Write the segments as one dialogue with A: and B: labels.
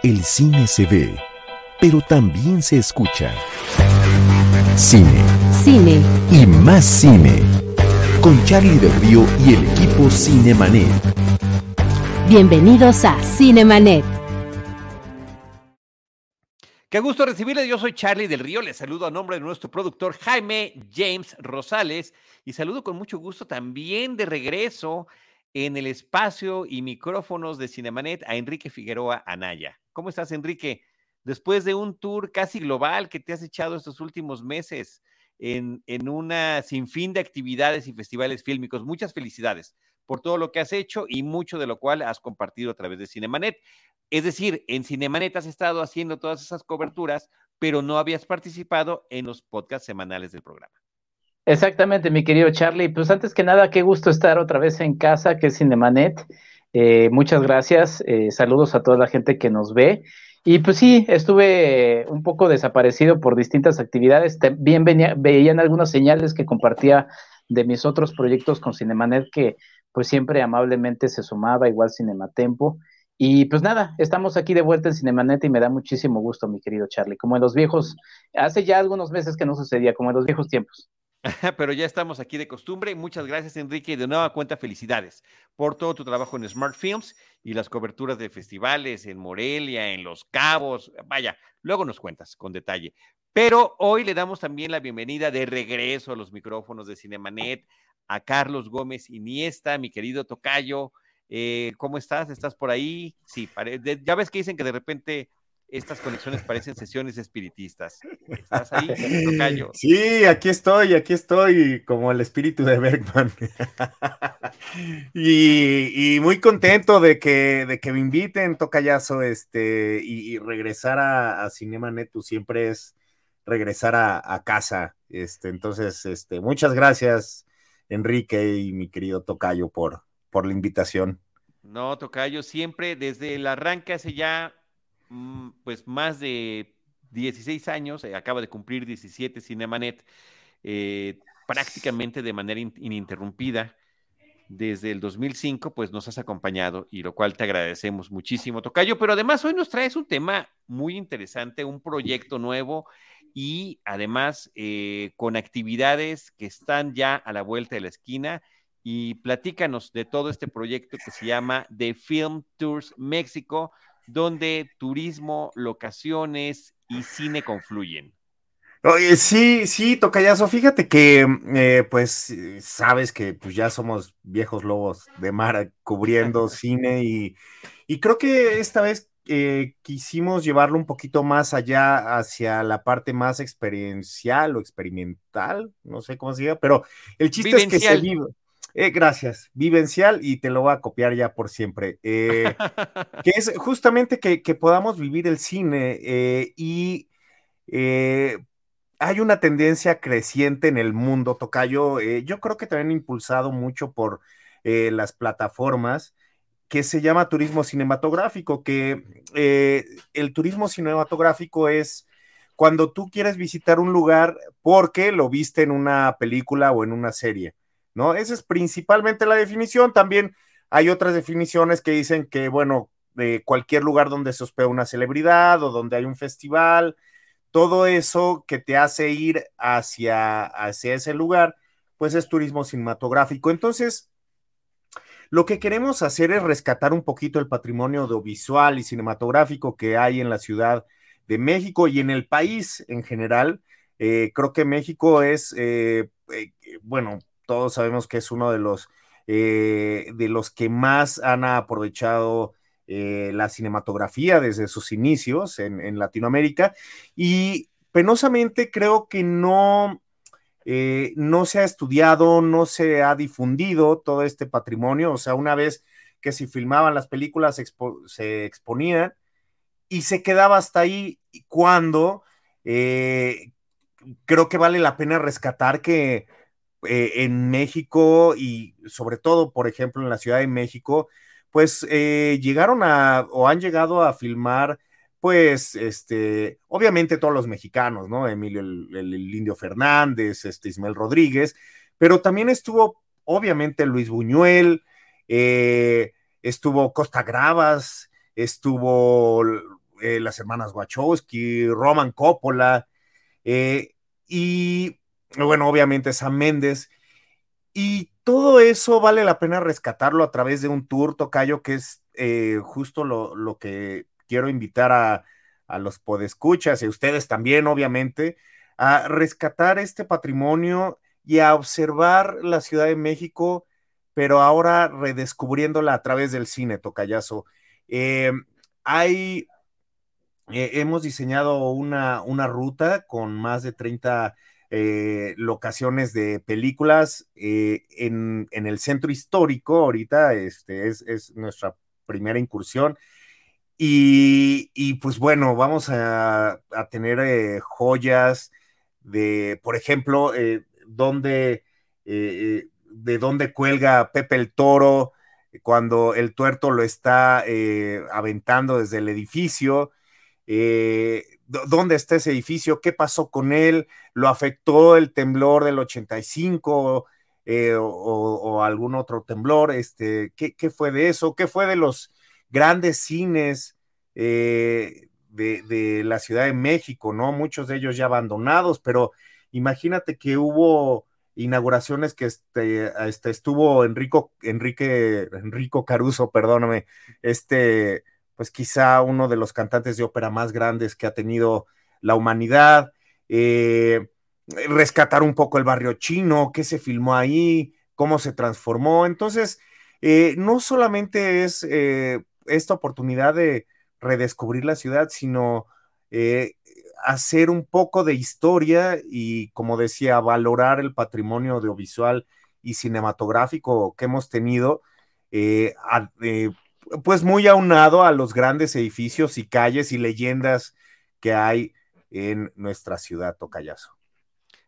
A: El cine se ve, pero también se escucha. Cine.
B: Cine.
A: Y más cine. Con Charlie del Río y el equipo Cinemanet.
B: Bienvenidos a Cinemanet.
C: Qué gusto recibirle. Yo soy Charlie del Río. Les saludo a nombre de nuestro productor Jaime James Rosales y saludo con mucho gusto también de regreso en el espacio y micrófonos de Cinemanet a Enrique Figueroa Anaya. ¿Cómo estás, Enrique? Después de un tour casi global que te has echado estos últimos meses en, en una sinfín de actividades y festivales fílmicos, muchas felicidades por todo lo que has hecho y mucho de lo cual has compartido a través de Cinemanet. Es decir, en Cinemanet has estado haciendo todas esas coberturas, pero no habías participado en los podcasts semanales del programa.
D: Exactamente, mi querido Charlie. Pues antes que nada, qué gusto estar otra vez en casa, que es Cinemanet. Eh, muchas gracias. Eh, saludos a toda la gente que nos ve. Y pues sí, estuve un poco desaparecido por distintas actividades. Venía, veían algunas señales que compartía de mis otros proyectos con Cinemanet que pues siempre amablemente se sumaba, igual Cinematempo. Y pues nada, estamos aquí de vuelta en Cinemanet y me da muchísimo gusto, mi querido Charlie, como en los viejos, hace ya algunos meses que no sucedía, como en los viejos tiempos.
C: Pero ya estamos aquí de costumbre. Muchas gracias, Enrique. Y de nueva cuenta, felicidades por todo tu trabajo en Smart Films y las coberturas de festivales en Morelia, en Los Cabos. Vaya, luego nos cuentas con detalle. Pero hoy le damos también la bienvenida de regreso a los micrófonos de Cinemanet a Carlos Gómez Iniesta, mi querido Tocayo. Eh, ¿Cómo estás? ¿Estás por ahí? Sí, ya ves que dicen que de repente estas conexiones parecen sesiones espiritistas. ¿Estás ahí, Tocayo?
E: Sí, aquí estoy, aquí estoy, como el espíritu de Bergman. y, muy contento de que, de que me inviten, Tocayazo, este, y, regresar a, a Cinema Netu siempre es regresar a, a, casa. Este, entonces, este, muchas gracias, Enrique y mi querido Tocayo, por, por la invitación.
C: No, Tocayo, siempre desde el arranque hace ya pues más de 16 años, eh, acaba de cumplir 17 Cinemanet, eh, prácticamente de manera ininterrumpida. Desde el 2005, pues nos has acompañado y lo cual te agradecemos muchísimo, Tocayo. Pero además hoy nos traes un tema muy interesante, un proyecto nuevo y además eh, con actividades que están ya a la vuelta de la esquina. Y platícanos de todo este proyecto que se llama The Film Tours México, donde turismo, locaciones y cine confluyen.
E: Oye, sí, sí, Tocayazo, fíjate que, eh, pues, sabes que pues, ya somos viejos lobos de mar cubriendo cine y, y creo que esta vez eh, quisimos llevarlo un poquito más allá hacia la parte más experiencial o experimental, no sé cómo se diga, pero el chiste es que se vive. Eh, gracias, vivencial y te lo voy a copiar ya por siempre. Eh, que es justamente que, podamos vivir el cine y hay una tendencia creciente en el mundo, Tocayo. yo creo que también impulsado mucho por las plataformas que se llama turismo cinematográfico, que eh, el turismo cinematográfico es cuando tú quieres visitar un lugar porque lo viste en una película o en una serie, ¿no? Esa es principalmente la definición. También hay otras definiciones que dicen que, bueno, de cualquier lugar donde se hospeda una celebridad o donde hay un festival, todo eso que te hace ir hacia, hacia ese lugar, pues es turismo cinematográfico. Entonces, lo que queremos hacer es rescatar un poquito el patrimonio audiovisual y cinematográfico que hay en la Ciudad de México y en el país en general. Eh, creo que México es, eh, eh, bueno, todos sabemos que es uno de los, de los que más han aprovechado la cinematografía desde sus inicios en, Latinoamérica. Y penosamente creo que no eh, no se ha estudiado, no se ha difundido todo este patrimonio, o sea, una vez que se filmaban las películas se exponían y se quedaba hasta ahí cuando eh, creo que vale la pena rescatar que eh, en México y sobre todo, por ejemplo, en la Ciudad de México, pues llegaron a o han llegado a filmar pues, este, obviamente todos los mexicanos, ¿no? Emilio el, Indio Fernández, este, Ismael Rodríguez, pero también estuvo, obviamente, Luis Buñuel, eh, estuvo Costa Gravas, estuvo eh, las hermanas Wachowski, Roman Coppola, eh, y bueno, obviamente Sam Méndez. Y todo eso vale la pena rescatarlo a través de un tour, Tocayo, que es justo lo, lo, que quiero invitar a, a los podescuchas y a ustedes también, obviamente, a rescatar este patrimonio y a observar la Ciudad de México, pero ahora redescubriéndola a través del cine, Tocayazo. Eh, hay, eh, hemos diseñado una, una, ruta con más de 30 eh, locaciones de películas en, en, el centro histórico. Ahorita este, es, es nuestra primera incursión. Y, y, pues bueno, vamos a, a tener joyas de, por ejemplo, donde, eh, de dónde cuelga Pepe el Toro cuando el tuerto lo está eh, aventando desde el edificio. Eh, ¿Dónde está ese edificio? ¿Qué pasó con él? ¿Lo afectó el temblor del 85 o, algún otro temblor? Este, ¿qué, ¿qué, fue de eso? ¿Qué fue de los grandes cines de, de, la Ciudad de México? ¿no? Muchos de ellos ya abandonados, pero Imagínate que hubo inauguraciones que este, este estuvo Enrico, Enrique, Enrico Caruso, perdóname, este, pues quizá uno de los cantantes de ópera más grandes que ha tenido la humanidad. Eh, rescatar un poco el barrio chino, qué se filmó ahí, cómo se transformó. Entonces, eh, no solamente es eh, esta oportunidad de redescubrir la ciudad, sino hacer un poco de historia y, como decía, valorar el patrimonio audiovisual y cinematográfico que hemos tenido, pues muy aunado a los grandes edificios y calles y leyendas que hay en nuestra ciudad, Tocayazo.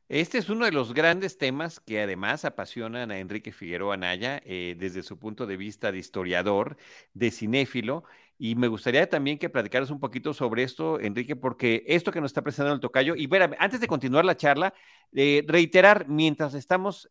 C: Este es uno de los grandes temas que además apasionan a Enrique Figueroa Anaya eh, desde su punto de vista de historiador, de cinéfilo, y me gustaría también que platicaras un poquito sobre esto, Enrique, porque esto que nos está presentando el tocayo, y ver, antes de continuar la charla, eh, reiterar, mientras estamos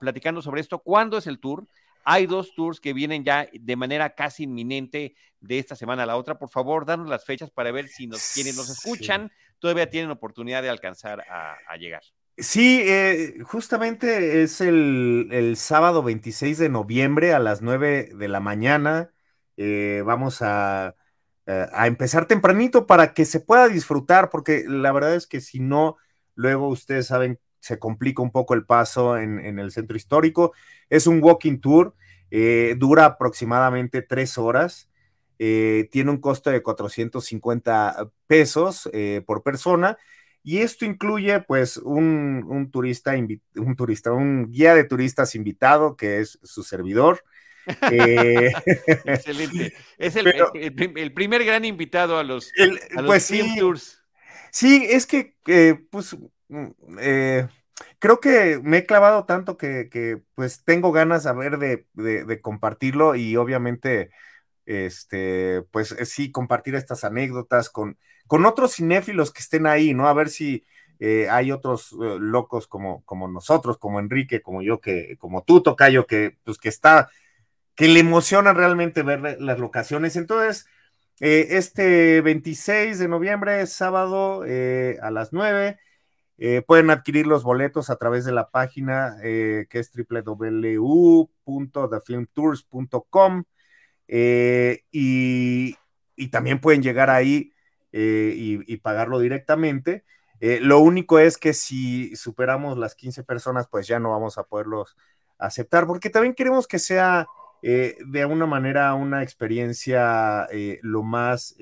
C: platicando sobre esto, ¿cuándo es el tour? Hay dos tours que vienen ya de manera casi inminente de esta semana a la otra. Por favor, danos las fechas para ver si nos, quienes nos escuchan todavía tienen oportunidad de alcanzar a llegar.
E: Sí, eh, justamente es el, sábado 26 de noviembre a las 9 de la mañana. Eh, vamos a, eh, a, empezar tempranito para que se pueda disfrutar, porque la verdad es que si no, luego ustedes saben, se complica un poco el paso en, en el centro histórico. Es un walking tour, dura aproximadamente tres horas. tiene un costo de 450 pesos por persona y esto incluye, pues, un, turista, un turista, un guía de turistas invitado, que es su servidor.
C: Eh, Excelente. Es el, primer gran invitado a los, pues sí, tours.
E: Sí, es que, eh, pues, eh, creo que me he clavado tanto que, pues, tengo ganas a ver de, compartirlo y obviamente, este, pues, sí, compartir estas anécdotas con con otros cinéfilos que estén ahí, ¿no? A ver si eh, hay otros eh, locos como, como nosotros, como Enrique, como yo, que, como tú, Tocayo, que, pues, que está, que le emociona realmente ver las locaciones. Entonces, eh, este 26 de noviembre, sábado, a las 9, pueden adquirir los boletos a través de la página que es www.thefilmtours.com y, y también pueden llegar ahí eh, y, pagarlo directamente. Eh, lo único es que si superamos las 15 personas, pues ya no vamos a poderlos aceptar, porque también queremos que sea eh, de alguna manera una experiencia lo más,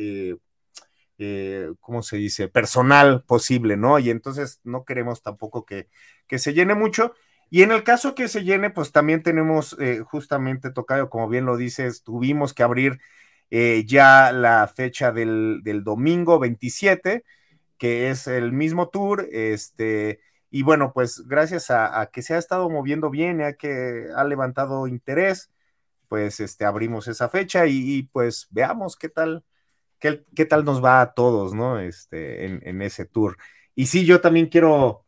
E: ¿cómo se dice?, personal posible, ¿no? Y entonces no queremos tampoco que, que se llene mucho. Y en el caso que se llene, pues también tenemos justamente tocado, como bien lo dices, tuvimos que abrir eh, ya la fecha del, domingo 27, que es el mismo tour, este, y bueno, pues gracias a, que se ha estado moviendo bien, ya que ha levantado interés, pues este, abrimos esa fecha y, pues veamos qué tal, qué, qué, tal nos va a todos, ¿no? Este, en, ese tour. Y sí, yo también quiero,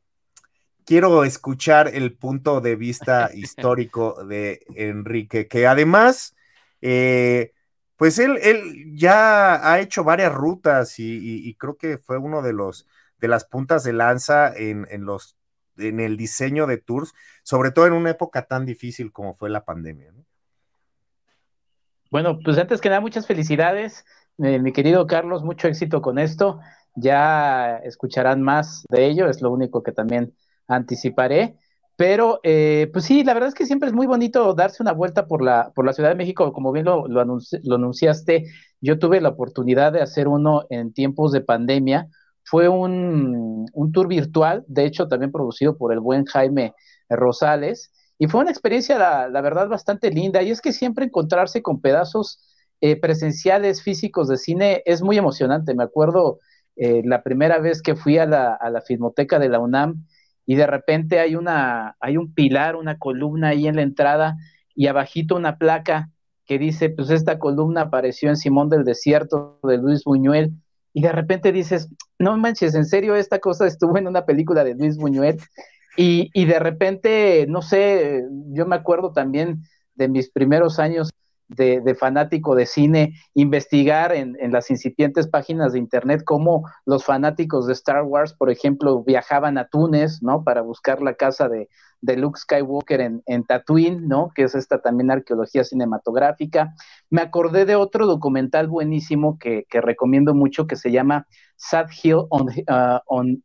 E: quiero escuchar el punto de vista histórico de Enrique, que además, eh, pues él, él ya ha hecho varias rutas y, creo que fue uno de los de las puntas de lanza en, en, los en el diseño de tours, sobre todo en una época tan difícil como fue la pandemia.
D: Bueno, pues antes que nada, muchas felicidades, eh, mi querido Carlos, mucho éxito con esto. Ya escucharán más de ello, es lo único que también anticiparé. Pero, eh, pues sí, la verdad es que siempre es muy bonito darse una vuelta por la, por la Ciudad de México. Como bien lo, lo, anunciaste, yo tuve la oportunidad de hacer uno en tiempos de pandemia. Fue un, un tour virtual, de hecho, también producido por el buen Jaime Rosales. Y fue una experiencia, la, la verdad, bastante linda. Y es que siempre encontrarse con pedazos eh, presenciales, físicos de cine es muy emocionante. Me acuerdo eh, la primera vez que fui a la, a la Filmoteca de la UNAM y de repente hay una, hay un pilar, una columna ahí en la entrada y abajito una placa que dice, pues esta columna apareció en Simón del Desierto de Luis Buñuel y de repente dices, no manches, en serio esta cosa estuvo en una película de Luis Buñuel y, y de repente, no sé, yo me acuerdo también de mis primeros años de, fanático de cine, investigar en, las incipientes páginas de internet cómo los fanáticos de Star Wars, por ejemplo, viajaban a Túnez, ¿no? Para buscar la casa de, Luke Skywalker en, Tatooine, ¿no? Que es esta también arqueología cinematográfica. Me acordé de otro documental buenísimo que, recomiendo mucho que se llama Sad Hill on,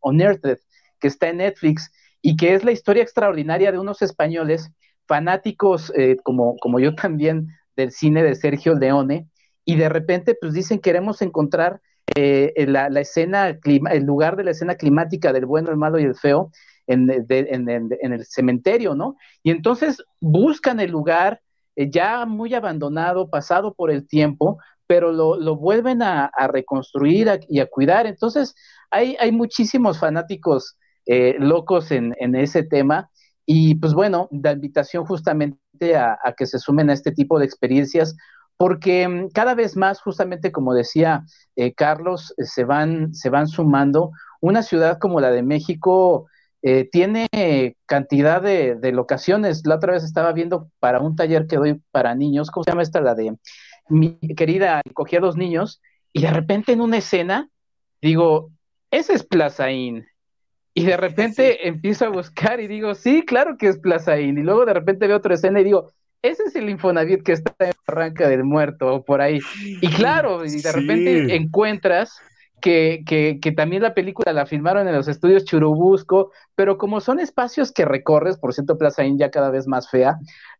D: uh, Earth, que está en Netflix y que es la historia extraordinaria de unos españoles fanáticos eh, como, como yo también del cine de Sergio Leone, y de repente pues dicen queremos encontrar eh, la, escena, el lugar de la escena climática del bueno, el malo y el feo en, el cementerio, ¿no? Y entonces buscan el lugar eh, ya muy abandonado, pasado por el tiempo, pero lo, vuelven a, reconstruir y a cuidar. Entonces hay, hay muchísimos fanáticos eh, locos en, ese tema y pues bueno, la invitación justamente a, que se sumen a este tipo de experiencias, porque mm, cada vez más, justamente como decía eh, Carlos, eh, se, van, se van sumando. Una ciudad como la de México eh, tiene cantidad de, locaciones. La otra vez estaba viendo para un taller que doy para niños, ¿cómo se llama esta? La de mi querida, cogía dos niños y de repente en una escena digo, ese es Plazaín, y de repente empiezo a buscar y digo, sí, claro que es Plaza Y luego de repente veo otra escena y digo, ese es el Infonavit que está en Barranca del Muerto o por ahí. Y claro, y de repente encuentras que, que, que, también la película la filmaron en los estudios Churubusco, pero como son espacios que recorres, por cierto, Plaza Inn ya cada vez más fea,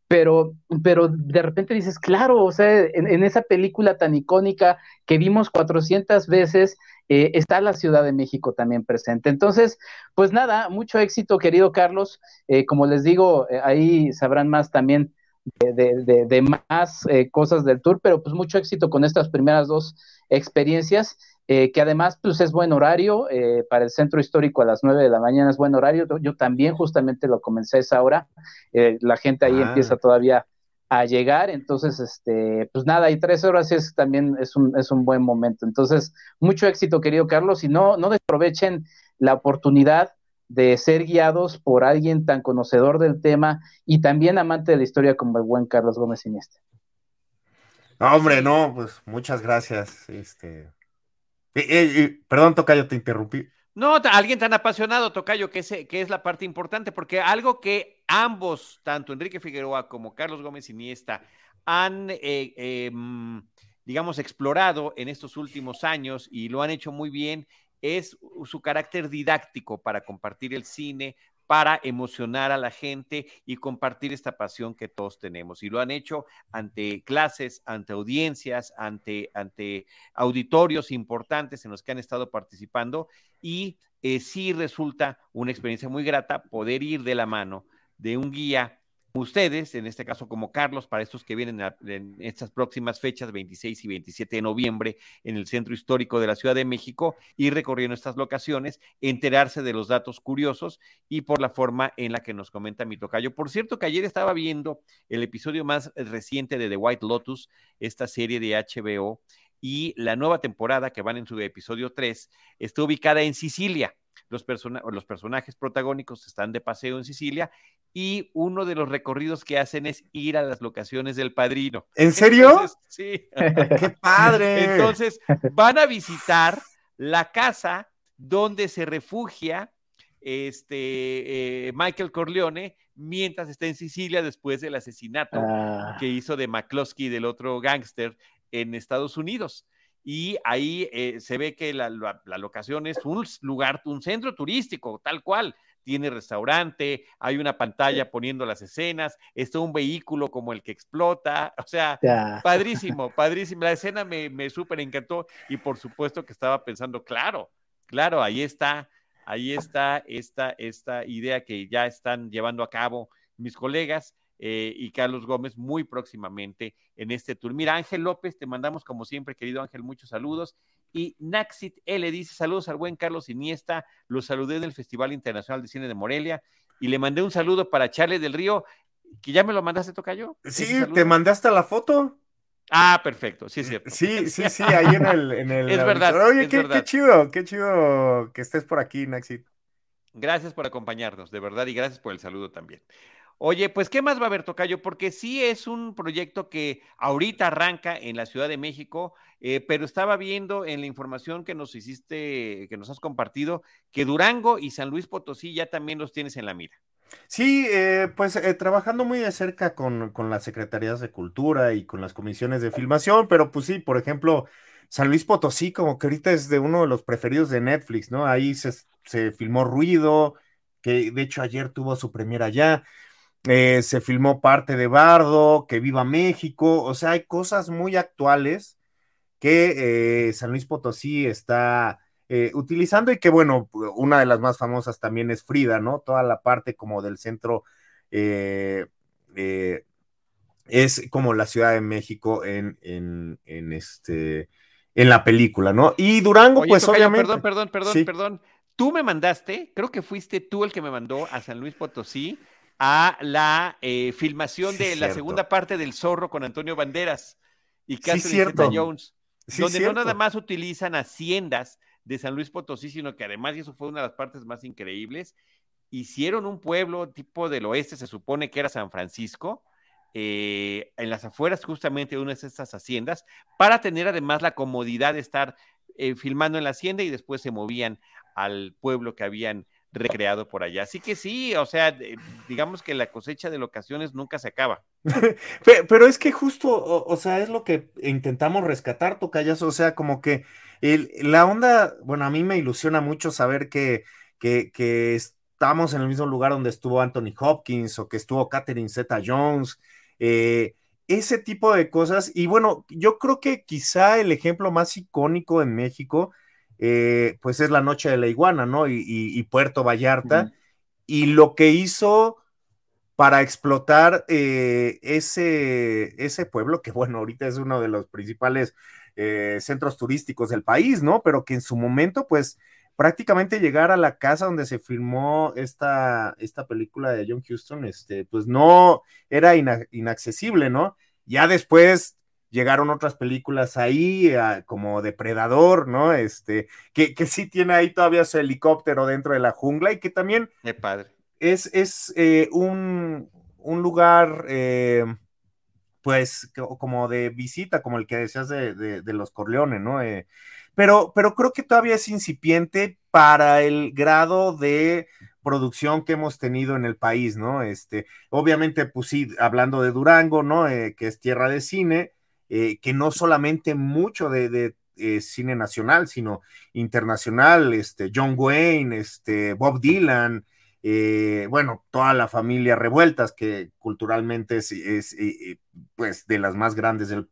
D: pero, pero de repente dices, claro, o sea, en, en esa película tan icónica que vimos 400 veces, eh, está la Ciudad de México también presente. Entonces, pues nada, mucho éxito, querido Carlos. Eh, como les digo, eh, ahí sabrán más también de, más cosas del tour, pero pues mucho éxito con estas primeras dos experiencias. que además pues es buen horario, para el centro histórico a las 9 de la mañana es buen horario, yo también justamente lo comencé a esa hora, la gente ahí ah. empieza todavía a llegar, entonces, este, pues nada, y tres horas es también es un, es un buen momento. Entonces, mucho éxito, querido Carlos, y no, no desprovechen la oportunidad de ser guiados por alguien tan conocedor del tema y también amante de la historia como el buen Carlos Gómez Iniesta.
E: hombre, no, pues muchas gracias. Este, eh, eh, perdón, Tocayo, te interrumpí.
C: No, alguien tan apasionado, Tocayo, que es, que es la parte importante, porque algo que ambos, tanto Enrique Figueroa como Carlos Gómez Iniesta, han, eh, em, digamos, explorado en estos últimos años y lo han hecho muy bien, es su carácter didáctico para compartir el cine, para emocionar a la gente y compartir esta pasión que todos tenemos. Y lo han hecho ante clases, ante audiencias, ante, ante auditorios importantes en los que han estado participando y eh, sí resulta una experiencia muy grata poder ir de la mano de un guía ustedes, en este caso como Carlos, para estos que vienen en estas próximas fechas, 26 y 27 de noviembre, en el centro histórico de la Ciudad de México, ir recorriendo estas locaciones, enterarse de los datos curiosos y por la forma en la que nos comenta mi tocayo. Por cierto, que ayer estaba viendo el episodio más reciente de The White Lotus, esta serie de HBO, y la nueva temporada que van en su episodio 3 está ubicada en Sicilia los, los personajes protagónicos están de paseo en Sicilia y uno de los recorridos que hacen es ir a las locaciones del padrino.
E: ¿En serio?
C: sí.
E: ¡Qué padre!
C: Entonces, van a visitar la casa donde se refugia este, eh, Michael Corleone mientras está en Sicilia después del asesinato
D: Ah,
C: que hizo de McCloskey, del otro gángster, en Estados Unidos. Y ahí eh, se ve que la, la- la locación es un lugar, un centro turístico, tal cual. Tiene restaurante, hay una pantalla poniendo las escenas, está un vehículo como el que explota. O sea. Padrísimo, padrísimo. La escena me, me súper encantó y por supuesto que estaba pensando, claro, claro, ahí está, ahí está esta, esta idea que ya están llevando a cabo mis colegas eh, y Carlos Gómez muy próximamente en este tour. Mira, Ángel López, te mandamos como siempre, querido Ángel, muchos saludos. Y Naxit L dice saludos al buen Carlos Iniesta, lo saludé en el Festival Internacional de Cine de Morelia y le mandé un saludo para Charles del Río, que ya me lo mandaste, Tocayo.
E: Sí,
C: ese saludo.
E: te mandaste la foto.
C: Ah, perfecto, sí es cierto.
E: Sí, sí, sí, ahí en el. En el
C: Es verdad,
E: Oye,
C: es
E: qué,
C: verdad.
E: qué chido, qué chido que estés por aquí, Naxi.
C: Gracias por acompañarnos, de verdad, y gracias por el saludo también. Oye, pues, ¿qué más va a haber, Tocayo? Porque sí es un proyecto que ahorita arranca en la Ciudad de México, eh, pero estaba viendo en la información que nos hiciste, que nos has compartido, que Durango y San Luis Potosí ya también los tienes en la mira.
E: Sí, eh, pues eh, trabajando muy de cerca con, con las secretarías de cultura y con las comisiones de filmación, pero pues sí, por ejemplo, San Luis Potosí, como que ahorita es de uno de los preferidos de Netflix, ¿no? Ahí se, se filmó Ruido, que de hecho ayer tuvo su premiera allá. Eh, se filmó parte de Bardo, que viva México, o sea, hay cosas muy actuales que eh, San Luis Potosí está eh, utilizando y que bueno, una de las más famosas también es Frida, ¿no? Toda la parte como del centro es como la Ciudad de México en, en, en, este en la película, ¿no? Y Durango,
C: Oye,
E: pues
C: Tocayo,
E: obviamente.
C: Perdón, perdón, perdón,
E: Sí.
C: perdón. Tú me mandaste, creo que fuiste tú el que me mandó a San Luis Potosí a la eh, filmación
E: Sí,
C: de la segunda parte del Zorro con Antonio Banderas y Catherine
E: Sí,
C: donde
E: cierto.
C: no nada más utilizan haciendas de San Luis Potosí, sino que además, y eso fue una de las partes más increíbles, hicieron un pueblo tipo del oeste, se supone que era San Francisco, eh, en las afueras justamente de una de estas haciendas, para tener además la comodidad de estar eh, filmando en la hacienda y después se movían al pueblo que habían recreado por allá. Así que sí, o sea, digamos que la cosecha de locaciones nunca se acaba.
E: Pe- Pero es que justo, o, sea, es lo que intentamos rescatar, Tocayas, o sea, como que la onda, bueno, a mí me ilusiona mucho saber que estamos en el mismo lugar donde estuvo Anthony Hopkins o que estuvo Catherine Zeta Jones, eh, ese tipo de cosas. Y bueno, yo creo que quizá el ejemplo más icónico en México, eh, pues es la Noche de la Iguana, ¿no? Y, y- y Puerto Vallarta. Y lo que hizo para explotar eh, ese, ese pueblo, que bueno, ahorita es uno de los principales eh, centros turísticos del país, ¿no? Pero que en su momento, pues prácticamente llegar a la casa donde se filmó esta, esta película de John Huston, este, pues no era ina- inaccesible, ¿no? Ya después llegaron otras películas ahí, ah, como Depredador, ¿no? Este, que, que sí tiene ahí todavía su helicóptero dentro de la jungla y que también
C: Qué padre.
E: es, es eh, un, un lugar, eh, pues, co- como de visita, como el que decías de, de- de los Corleones, ¿no? Eh, pero, pero creo que todavía es incipiente para el grado de producción que hemos tenido en el país, ¿no? Este, obviamente, pues sí, hablando de Durango, ¿no? Eh, que es tierra de cine, eh, que no solamente mucho de, eh, cine nacional, sino internacional, este, John Wayne, este, Bob Dylan, eh, bueno, toda la familia Revueltas, que culturalmente es, es pues de las más grandes del,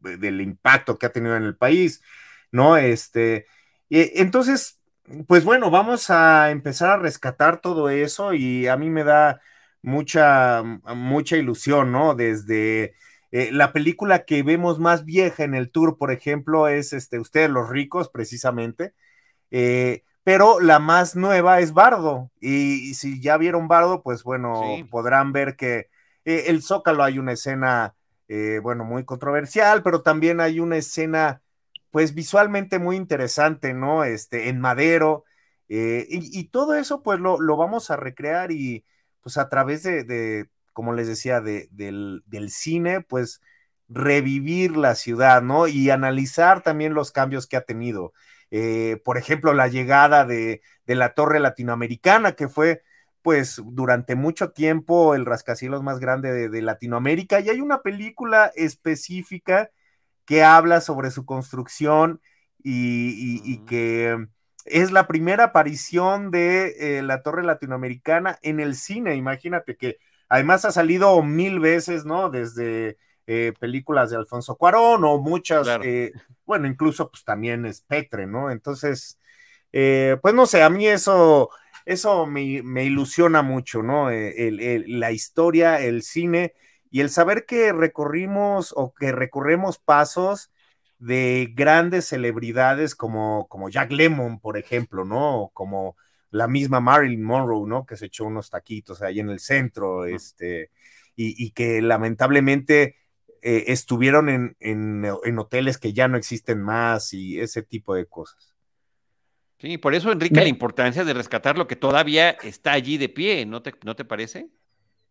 E: del, impacto que ha tenido en el país, ¿no? Este, entonces, pues bueno, vamos a empezar a rescatar todo eso y a mí me da mucha, mucha ilusión, ¿no? Desde eh, la película que vemos más vieja en el tour, por ejemplo, es este, Ustedes los ricos, precisamente. Eh, pero la más nueva es Bardo. Y, y, si ya vieron Bardo, pues bueno, sí. podrán ver que eh, el Zócalo hay una escena, eh, bueno, muy controversial, pero también hay una escena, pues visualmente muy interesante, ¿no? Este, en Madero. Y, todo eso pues lo, vamos a recrear y pues a través de, como les decía, de, del, cine, pues revivir la ciudad, ¿no? Y analizar también los cambios que ha tenido. Eh, por ejemplo, la llegada de, la torre latinoamericana, que fue pues durante mucho tiempo el rascacielos más grande de, Latinoamérica y hay una película específica que habla sobre su construcción y, que es la primera aparición de eh, la torre latinoamericana en el cine, imagínate que además ha salido mil veces, ¿no? Desde eh, películas de Alfonso Cuarón o muchas, eh, bueno, incluso pues también Spectre, ¿no? Entonces, pues no sé, a mí eso eso me, ilusiona mucho, ¿no? Eh, la historia, el cine y el saber que recorrimos o que recorremos pasos de grandes celebridades como, como Jack Lemmon, por ejemplo, ¿no? Como la misma Marilyn Monroe, ¿no? Que se echó unos taquitos ahí en el centro, este, y, que lamentablemente eh, estuvieron en, en hoteles que ya no existen más y ese tipo de cosas.
C: Sí, por eso, Enrique, la importancia de rescatar lo que todavía está allí de pie, ¿no te, ¿no te parece?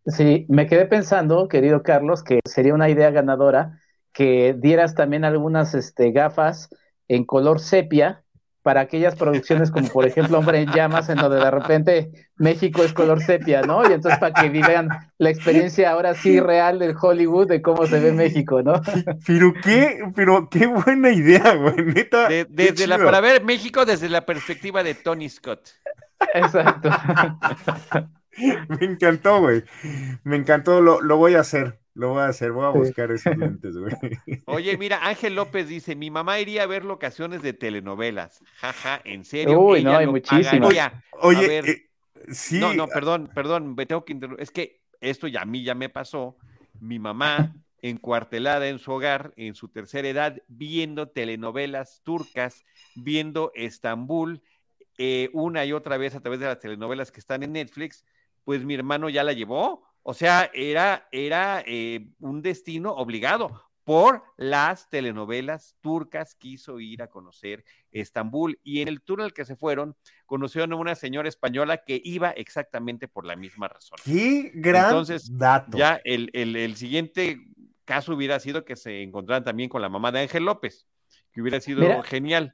D: Sí, me quedé pensando, querido Carlos, que sería una idea ganadora que dieras también algunas este, gafas en color sepia para aquellas producciones como por ejemplo Hombre en Llamas, en donde de repente México es color sepia, ¿no? Y entonces para que vivan la experiencia ahora sí real del Hollywood de cómo se ve México, ¿no?
E: Pero qué, pero qué buena idea, güey, neta.
C: desde la, para ver México desde la perspectiva de Tony Scott.
D: Exacto.
E: Me encantó, güey. Me encantó, lo, lo voy a hacer. Lo voy a hacer, voy a buscar esos lentes, güey.
C: Oye, mira, Ángel López dice, mi mamá iría a ver locaciones de telenovelas. Jaja, en serio.
D: Uy, no, hay muchísimas.
E: Oye, eh, sí.
C: No, no, perdón, perdón, me tengo que Es que esto ya a mí ya me pasó. Mi mamá encuartelada en su hogar, en su tercera edad, viendo telenovelas turcas, viendo Estambul, eh, una y otra vez a través de las telenovelas que están en Netflix, pues mi hermano ya la llevó o sea, era, era eh, un destino obligado por las telenovelas turcas, quiso ir a conocer Estambul y en el tour al que se fueron, conocieron a una señora española que iba exactamente por la misma razón.
E: ¡Qué gran
C: Entonces,
E: dato!
C: Ya el, el, siguiente caso hubiera sido que se encontraran también con la mamá de Ángel López, que hubiera sido genial.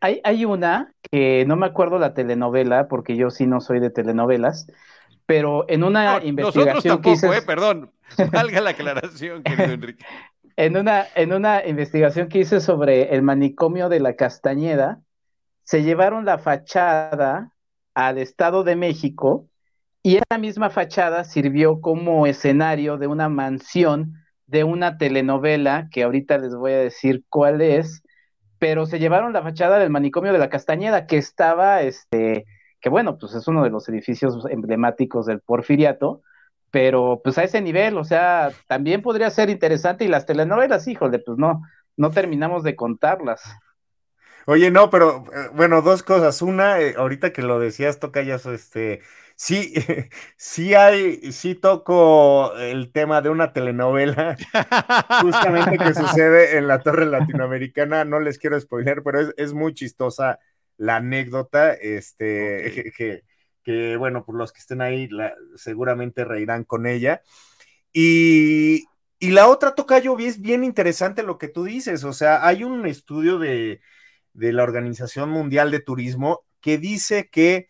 D: Hay, hay una que no me acuerdo la telenovela, porque yo sí no soy de telenovelas, pero en una investigación
C: que hice... Eh, perdón, valga la aclaración, querido Enrique.
D: en, una, en una investigación que hice sobre el manicomio de la Castañeda, se llevaron la fachada al Estado de México y esa misma fachada sirvió como escenario de una mansión de una telenovela que ahorita les voy a decir cuál es, pero se llevaron la fachada del manicomio de la Castañeda que estaba este que bueno, pues es uno de los edificios emblemáticos del Porfiriato, pero pues a ese nivel, o sea, también podría ser interesante y las telenovelas, híjole, pues no, no terminamos de contarlas.
E: Oye, no, pero eh, bueno, dos cosas. Una, eh, ahorita que lo decías, toca ya este, sí, sí hay, sí toco el tema de una telenovela, justamente que sucede en la Torre Latinoamericana, no les quiero spoiler, pero es, es muy chistosa la anécdota, este, que, bueno, por los que estén ahí seguramente reirán con ella. Y, la otra, Tocayo, es bien interesante lo que tú dices, o sea, hay un estudio de, la Organización Mundial de Turismo que dice que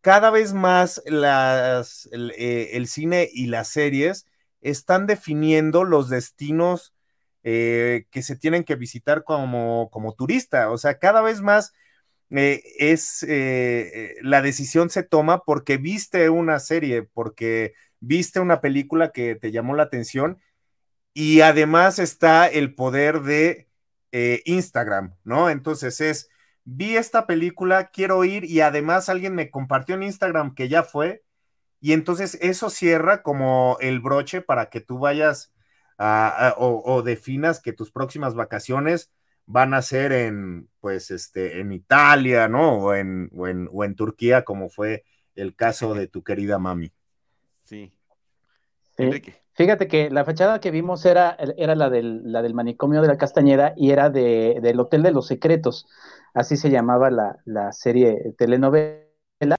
E: cada vez más las, el, eh, cine y las series están definiendo los destinos eh, que se tienen que visitar como, como turista. O sea, cada vez más eh, es eh, eh, la decisión se toma porque viste una serie, porque viste una película que te llamó la atención y además está el poder de Instagram, ¿no? Entonces es, vi esta película, quiero ir y además alguien me compartió en Instagram que ya fue y entonces eso cierra como el broche para que tú vayas o definas que tus próximas vacaciones van a ser en, pues, este, en Italia, ¿no? O en, o en, Turquía, como fue el caso de tu querida mami.
C: Sí.
D: Fíjate que la fachada que vimos era, era la, del, la del manicomio de la Castañeda y era de, del Hotel de los Secretos, así se llamaba la, la serie telenovela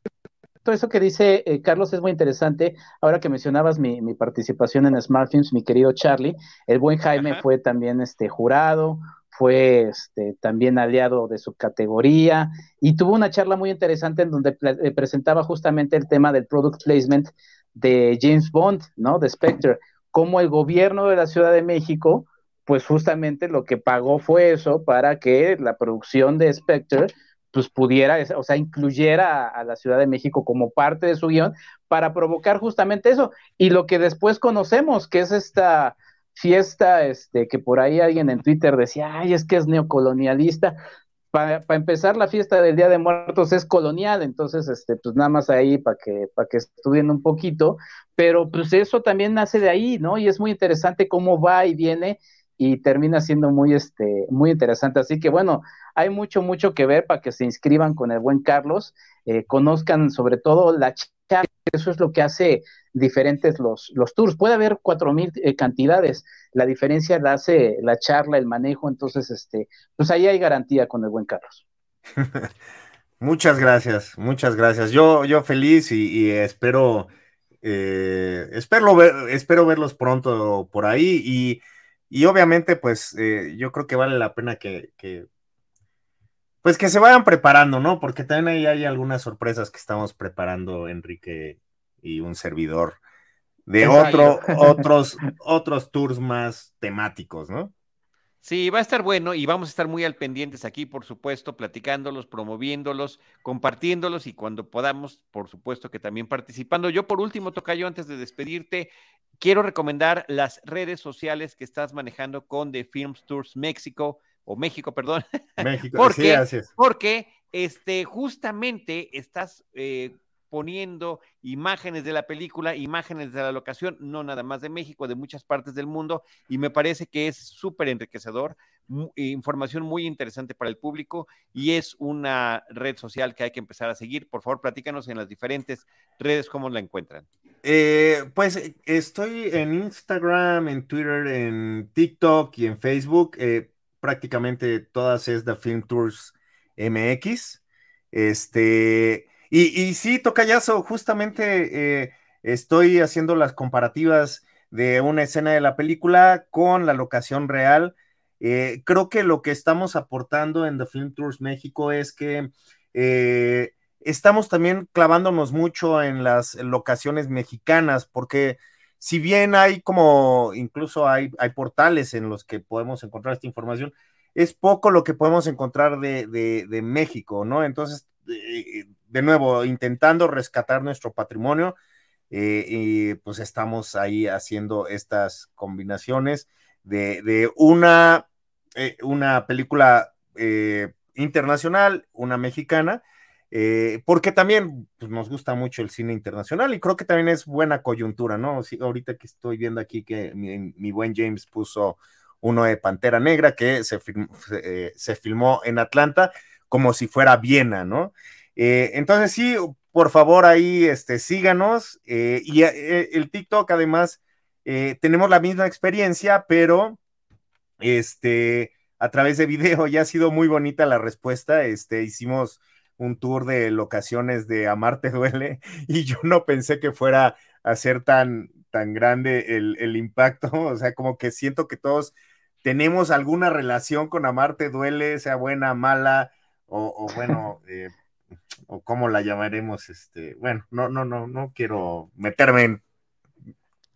D: todo eso que dice eh, Carlos es muy interesante. Ahora que mencionabas mi, participación en Smart Films, mi querido Charlie, el buen Jaime fue también este jurado, fue este, también aliado de su categoría y tuvo una charla muy interesante en donde eh, presentaba justamente el tema del product placement de James Bond, ¿no? De Spectre, cómo el gobierno de la Ciudad de México, pues justamente lo que pagó fue eso para que la producción de Spectre pues pudiera, o sea, incluyera a, la Ciudad de México como parte de su guion para provocar justamente eso. Y lo que después conocemos, que es esta fiesta, este, que por ahí alguien en Twitter decía, ay, es que es neocolonialista. Para empezar, la fiesta del Día de Muertos es colonial, entonces, este, pues nada más ahí para que, para que estudien un poquito, pero pues eso también nace de ahí, ¿no? Y es muy interesante cómo va y viene y termina siendo muy, este, muy interesante. Así que bueno, hay mucho, mucho que ver para que se inscriban con el buen Carlos, eh, conozcan sobre todo la charla, eso es lo que hace diferentes los, los tours. Puede haber cuatro mil eh, cantidades, la diferencia la hace la charla, el manejo, entonces, este, pues ahí hay garantía con el buen Carlos.
E: muchas gracias, muchas gracias. Yo, yo feliz y, espero, eh, espero, espero verlos pronto por ahí y y obviamente, pues eh, yo creo que vale la pena que, pues que se vayan preparando, ¿no? Porque también ahí hay algunas sorpresas que estamos preparando, Enrique y un servidor, de otro, otros, otros tours más temáticos, ¿no?
C: Sí, va a estar bueno y vamos a estar muy al pendientes aquí, por supuesto, platicándolos, promoviéndolos, compartiéndolos y cuando podamos, por supuesto que también participando. Yo por último, Tocayo, antes de despedirte, quiero recomendar las redes sociales que estás manejando con The Films Tours México o México, perdón.
E: México,
C: porque, sí, Porque este, justamente estás eh, poniendo imágenes de la película, imágenes de la locación, no nada más de México, de muchas partes del mundo, y me parece que es súper enriquecedor, información muy interesante para el público y es una red social que hay que empezar a seguir. Por favor, platícanos en las diferentes redes cómo la encuentran.
E: Eh, pues eh, estoy en Instagram, en Twitter, en TikTok y en Facebook. Eh, prácticamente todas es The Film Tours MX. Este, y, y sí, Tocayazo, justamente eh, estoy haciendo las comparativas de una escena de la película con la locación real. Eh, creo que lo que estamos aportando en The Film Tours México es que eh, estamos también clavándonos mucho en las locaciones mexicanas, porque si bien hay como, incluso hay, hay portales en los que podemos encontrar esta información, es poco lo que podemos encontrar de, de México, ¿no? Entonces, de nuevo, intentando rescatar nuestro patrimonio. Eh, y pues estamos ahí haciendo estas combinaciones de, una, eh, una película eh, internacional, una mexicana, porque también pues, nos gusta mucho el cine internacional y creo que también es buena coyuntura, ¿no? ahorita que estoy viendo aquí que mi, buen James puso uno de Pantera Negra que se, se filmó en Atlanta como si fuera Viena, ¿no? Eh, entonces sí, por favor ahí este, síganos. Eh, y eh, el TikTok además tenemos la misma experiencia, pero este, a través de video ya ha sido muy bonita la respuesta. Este, hicimos un tour de locaciones de Amarte Duele y yo no pensé que fuera a ser tan, tan grande el, el impacto. O sea, como que siento que todos tenemos alguna relación con Amarte Duele, sea buena, mala, o, o bueno, eh, o cómo la llamaremos, este, bueno, no, no, no, no quiero meterme en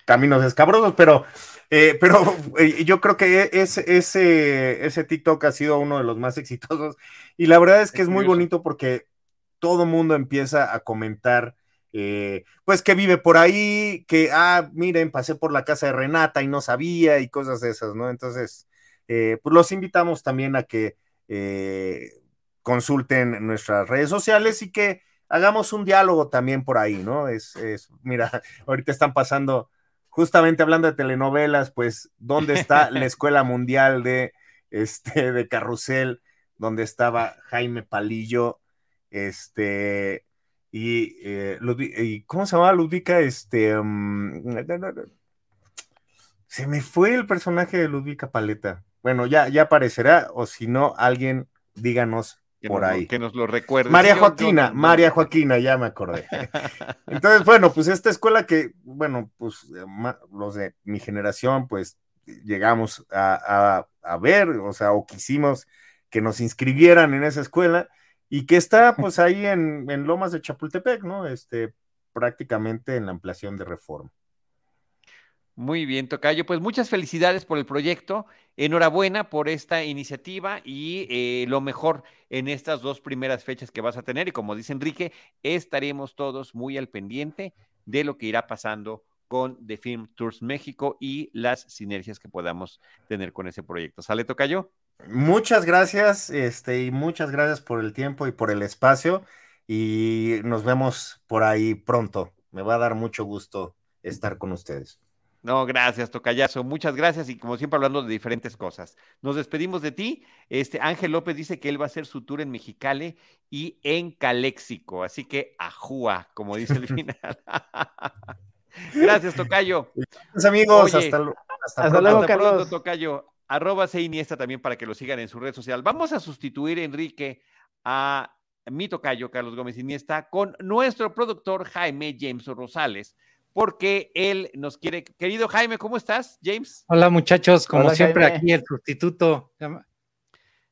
E: caminos escabrosos, pero, eh, pero eh, yo creo que ese, ese, ese TikTok ha sido uno de los más exitosos y la verdad es que es, muy bonito porque todo mundo empieza a comentar, eh, pues que vive por ahí, que, ah, miren, pasé por la casa de Renata y no sabía y cosas de esas, ¿no? Entonces, pues los invitamos también a que consulten nuestras redes sociales y que hagamos un diálogo también por ahí, ¿no? Es, es, mira, ahorita están pasando, justamente hablando de telenovelas, pues, ¿dónde está la Escuela Mundial de, este, de Carrusel? Donde estaba Jaime Palillo, este, y, eh, y ¿cómo se llama Ludwika? Este, um, se me fue el personaje de Ludwika Paleta. Bueno, ya, ya aparecerá, o si no, alguien díganos por ahí.
C: que nos lo recuerde.
E: María Joaquina, María Joaquina, ya me acordé. Entonces, bueno, pues esta escuela que, bueno, pues los de mi generación, pues llegamos a, ver, o sea, o quisimos que nos inscribieran en esa escuela y que está pues ahí en, en Lomas de Chapultepec, ¿no? Este, prácticamente en la ampliación de reforma.
C: Muy bien, Tocayo. Pues muchas felicidades por el proyecto. Enhorabuena por esta iniciativa y eh, lo mejor en estas dos primeras fechas que vas a tener. Y como dice Enrique, estaremos todos muy al pendiente de lo que irá pasando con The Film Tours México y las sinergias que podamos tener con ese proyecto. ¿Sale, Tocayo?
E: Muchas gracias, este, y muchas gracias por el tiempo y por el espacio. Y nos vemos por ahí pronto. Me va a dar mucho gusto estar con ustedes.
C: No, gracias, Tocayazo. Muchas gracias y como siempre hablando de diferentes cosas. Nos despedimos de ti. Este Ángel López dice que él va a hacer su tour en Mexicali y en Caléxico, así que ajúa, como dice el final. gracias, Tocayo.
E: Gracias, amigos. hasta,
C: luego, hasta pronto, Tocayo. Arroba Iniesta también para que lo sigan en su red social. Vamos a sustituir, Enrique, a mi tocayo, Carlos Gómez Iniesta, con nuestro productor Jaime James Rosales porque él nos quiere. Querido Jaime, ¿cómo estás, James?
B: Hola, muchachos, como siempre, aquí el sustituto.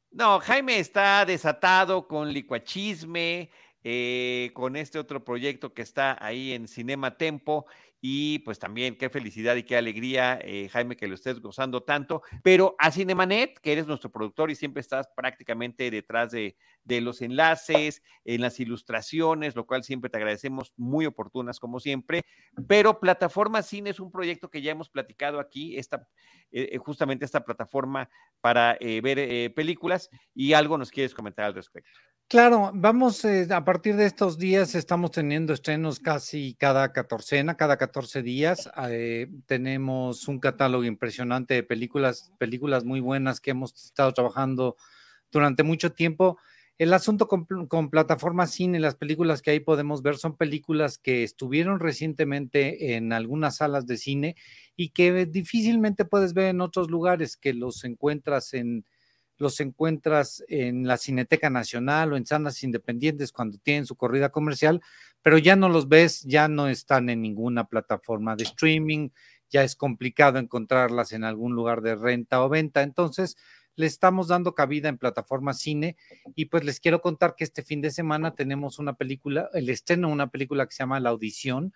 C: No, Jaime está desatado con licuachisme, eh, con este otro proyecto que está ahí en Cinema Tempo y pues también qué felicidad y qué alegría, eh, Jaime, que lo estés gozando tanto. Pero a Cinemanet, que eres nuestro productor y siempre estás prácticamente detrás de, los enlaces, en las ilustraciones, lo cual siempre te agradecemos, muy oportunas como siempre. Pero Plataforma Cine es un proyecto que ya hemos platicado aquí, esta, eh, justamente esta plataforma para ver películas y algo nos quieres comentar al respecto.
B: Claro, vamos, eh, a partir de estos días estamos teniendo estrenos casi cada catorcena, cada 14 días. Eh, tenemos un catálogo impresionante de películas, películas muy buenas que hemos estado trabajando durante mucho tiempo. El asunto con, con cine, las películas que ahí podemos ver son películas que estuvieron recientemente en algunas salas de cine y que difícilmente puedes ver en otros lugares, que los encuentras en los encuentras en la Cineteca Nacional o en salas independientes cuando tienen su corrida comercial, pero ya no los ves, ya no están en ninguna plataforma de streaming, ya es complicado encontrarlas en algún lugar de renta o venta. Entonces, le estamos dando cabida en plataforma cine y pues les quiero contar que este fin de semana tenemos una película, el estreno una película que se llama La Audición.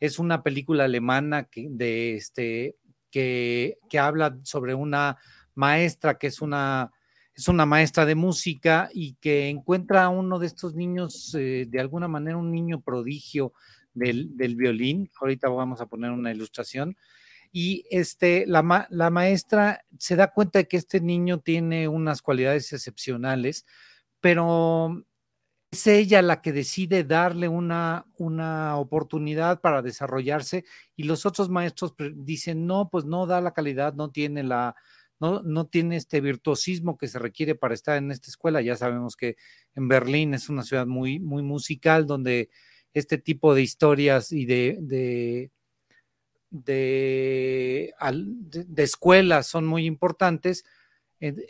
B: Es una película alemana que, de este, que, que habla sobre una maestra que es una es una maestra de música y que encuentra a uno de estos niños, eh, de alguna manera un niño prodigio del, violín. Ahorita vamos a poner una ilustración. Y este, la, la, maestra se da cuenta de que este niño tiene unas cualidades excepcionales, pero es ella la que decide darle una, una oportunidad para desarrollarse y los otros maestros dicen, no, pues no da la calidad, no tiene la, no, tiene este virtuosismo que se requiere para estar en esta escuela. Ya sabemos que en Berlín es una ciudad muy, muy musical, donde este tipo de historias y de, de, de, escuelas son muy importantes,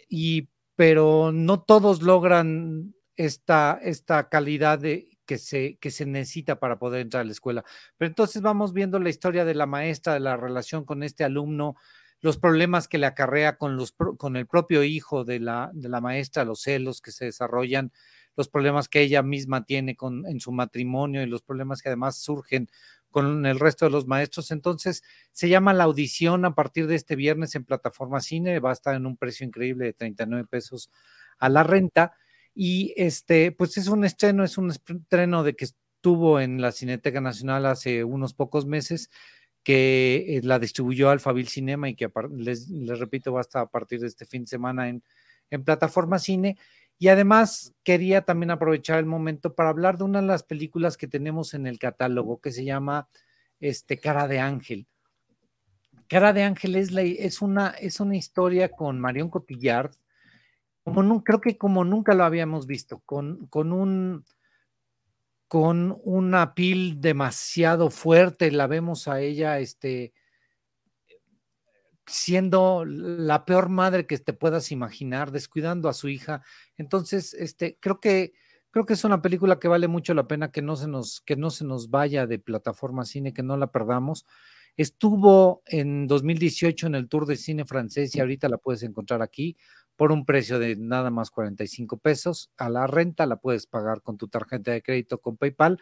B: y, pero no todos logran esta, esta calidad de, que se, que se necesita para poder entrar a la escuela. Pero entonces vamos viendo la historia de la maestra, de la relación con este alumno, los problemas que le acarrea con, los, con el propio hijo de la, de la maestra, los celos que se desarrollan, los problemas que ella misma tiene con, en su matrimonio y los problemas que además surgen con el resto de los maestros. Entonces, se llama la audición a partir de este viernes en plataforma cine, va a estar en un precio increíble de 39 pesos a la renta. Y este, pues es un estreno, es un estreno de que estuvo en la Cineteca Nacional hace unos pocos meses que eh, la distribuyó Alfabil Cinema y que les, repito, va hasta a partir de este fin de semana en, en plataforma cine. Y además quería también aprovechar el momento para hablar de una de las películas que tenemos en el catálogo que se llama este, Cara de Ángel. Cara de Ángel es, la, es, una, es una historia con Marion Cotillard, como no, creo que como nunca lo habíamos visto, con, con un con una pil demasiado fuerte, la vemos a ella, este, siendo la peor madre que te puedas imaginar, descuidando a su hija. Entonces, este, creo que creo que es una película que vale mucho la pena que no se nos que no se nos vaya de plataforma cine, que no la perdamos. Estuvo en 2018 en el Tour de Cine francés y ahorita la puedes encontrar aquí por un precio de nada más 45 pesos. A la renta la puedes pagar con tu tarjeta de crédito con PayPal,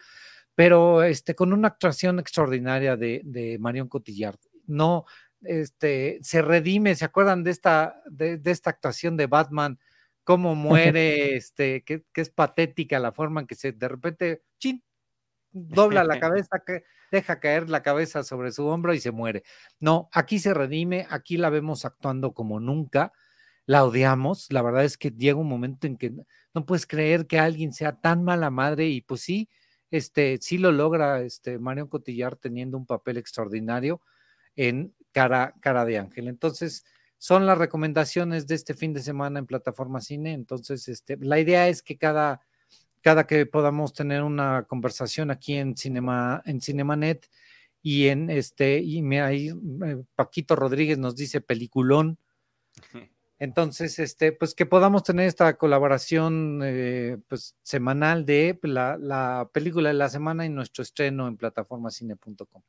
B: pero este, con una actuación extraordinaria de, de Marion Cotillard. No, este, se redime, ¿se acuerdan de esta, de, esta actuación de Batman? Cómo muere, este, que, es patética la forma en que se de repente, chin, dobla la cabeza, que deja caer la cabeza sobre su hombro y se muere. No, aquí se redime, aquí la vemos actuando como nunca, la odiamos, la verdad es que llega un momento en que no puedes creer que alguien sea tan mala madre y pues sí, este, sí lo logra este Marion Cotillar teniendo un papel extraordinario en cara, cara de ángel. Entonces, son las recomendaciones de este fin de semana en plataforma cine. Entonces, este, la idea es que cada, cada que podamos tener una conversación aquí en Cinema, en Cinemanet y en este, y me, ahí eh, Paquito Rodríguez nos dice peliculón. Entonces, este, pues que podamos tener esta colaboración eh, pues, semanal de la, la, película de la semana y nuestro estreno en plataformacine.com.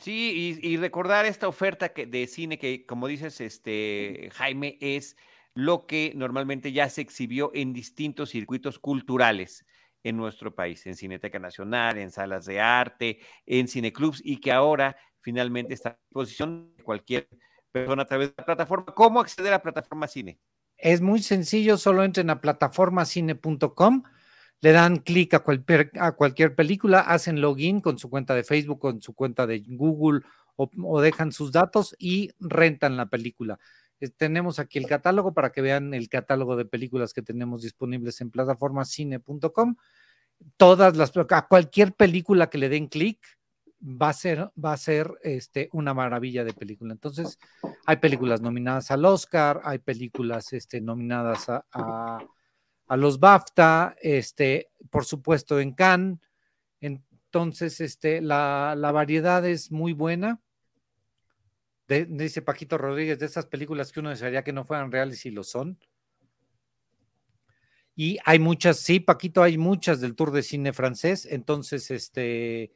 C: Sí, y, recordar esta oferta que, de cine que, como dices, este, Jaime, es lo que normalmente ya se exhibió en distintos circuitos culturales en nuestro país, en Cineteca Nacional, en salas de arte, en cineclubs, y que ahora finalmente está a disposición de cualquier persona a través de la plataforma. ¿Cómo acceder a la plataforma cine?
B: Es muy sencillo, solo entren a plataformacine.com le dan clic a cualquier, a cualquier película, hacen login con su cuenta de Facebook, con su cuenta de Google o, dejan sus datos y rentan la película. Eh, tenemos aquí el catálogo para que vean el catálogo de películas que tenemos disponibles en plataformacine.com. Todas las, a cualquier película que le den clic, va a ser, va a ser este, una maravilla de película. Entonces, hay películas nominadas al Oscar, hay películas este, nominadas a a los BAFTA, este, por supuesto en Cannes. Entonces, este, la, variedad es muy buena. dice Paquito Rodríguez, de esas películas que uno desearía que no fueran reales y lo son. Y hay muchas, sí, Paquito, hay muchas del Tour de Cine francés. Entonces, este,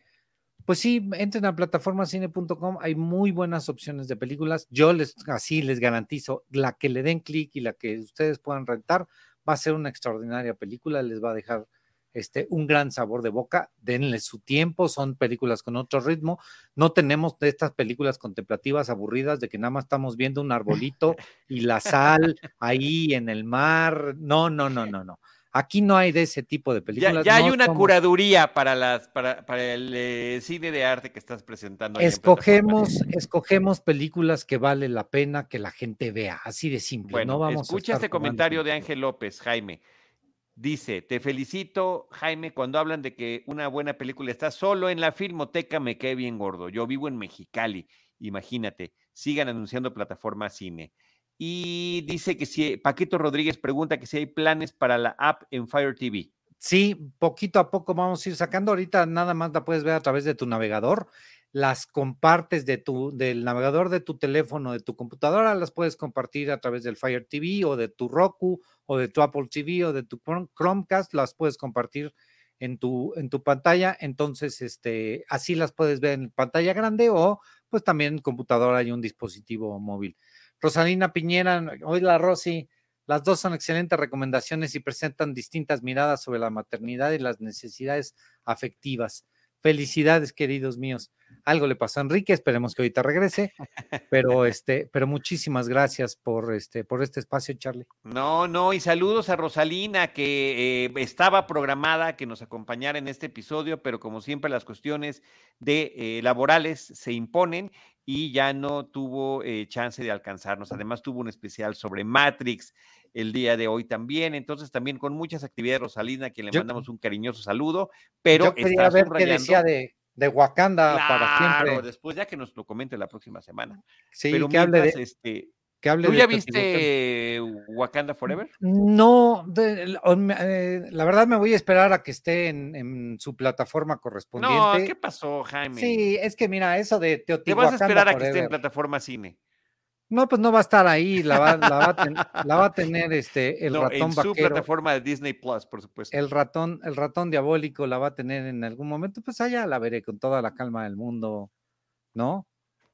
B: pues sí, entren a plataformacine.com, hay muy buenas opciones de películas. Yo les, así les garantizo, la que le den clic y la que ustedes puedan rentar, va a ser una extraordinaria película, les va a dejar este, un gran sabor de boca, denle su tiempo, son películas con otro ritmo, no tenemos de estas películas contemplativas aburridas de que nada más estamos viendo un arbolito y la sal ahí en el mar, no, no, no, no, no. Aquí no hay de ese tipo de películas.
C: Ya, hay una curaduría para las para, el eh, cine de arte que estás presentando.
B: Escogemos, escogemos películas que vale la pena que la gente vea, así de simple. Bueno, no vamos
C: escucha este comentario de Ángel López, Jaime. Dice, te felicito, Jaime, cuando hablan de que una buena película está solo en la filmoteca, me cae bien gordo. Yo vivo en Mexicali, imagínate, sigan anunciando plataforma cine. Y dice que si Paquito Rodríguez pregunta que si hay planes para la app en Fire TV.
B: Sí, poquito a poco vamos a ir sacando. Ahorita nada más la puedes ver a través de tu navegador. Las compartes de tu, del navegador de tu teléfono, de tu computadora, las puedes compartir a través del Fire TV o de tu Roku o de tu Apple TV o de tu Chromecast, las puedes compartir en tu, en tu pantalla. Entonces, este, así las puedes ver en pantalla grande o pues también en computadora y un dispositivo móvil. Rosalina Piñera, hola Rosy, las dos son excelentes recomendaciones y presentan distintas miradas sobre la maternidad y las necesidades afectivas. Felicidades, queridos míos. Algo le pasó a Enrique, esperemos que ahorita regrese, pero este, pero muchísimas gracias por este, por este espacio, Charlie.
C: No, no, y saludos a Rosalina, que eh, estaba programada que nos acompañara en este episodio, pero como siempre las cuestiones de eh, laborales se imponen y ya no tuvo eh, chance de alcanzarnos. Además, tuvo un especial sobre Matrix el día de hoy también. Entonces, también con muchas actividades, Rosalina, a quien le mandamos un cariñoso saludo. Pero
B: yo quería ver qué decía de, de Wakanda para siempre.
C: Después, ya que nos lo comente la próxima semana.
B: Sí, pero que hable de.
C: Este, ¿Tú ya viste Wakanda Forever?
B: No, eh, la verdad me voy a esperar a que esté en, su plataforma correspondiente. No,
C: ¿qué pasó, Jaime?
B: Sí, es que mira, eso de
C: Teotihuacán. Te vas a esperar a que esté en plataforma cine.
B: No, pues no va a estar ahí, la va, a, tener este, el ratón
C: en su plataforma de Disney Plus, por supuesto.
B: El ratón, el ratón diabólico la va a tener en algún momento, pues allá la veré con toda la calma del mundo, ¿no?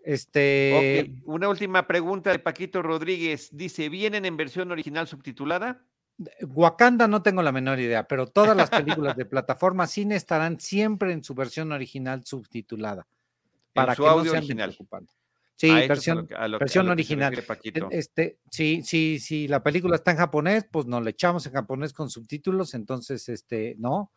B: Este.
C: Una última pregunta de Paquito Rodríguez. Dice: ¿Vienen en versión original subtitulada?
B: Wakanda no tengo la menor idea, pero todas las películas de plataforma cine estarán siempre en su versión original subtitulada.
C: Para su audio original.
B: Sí, versión, versión original. Este, sí, sí, sí, la película está en japonés, pues nos le echamos en japonés con subtítulos, entonces, este, no.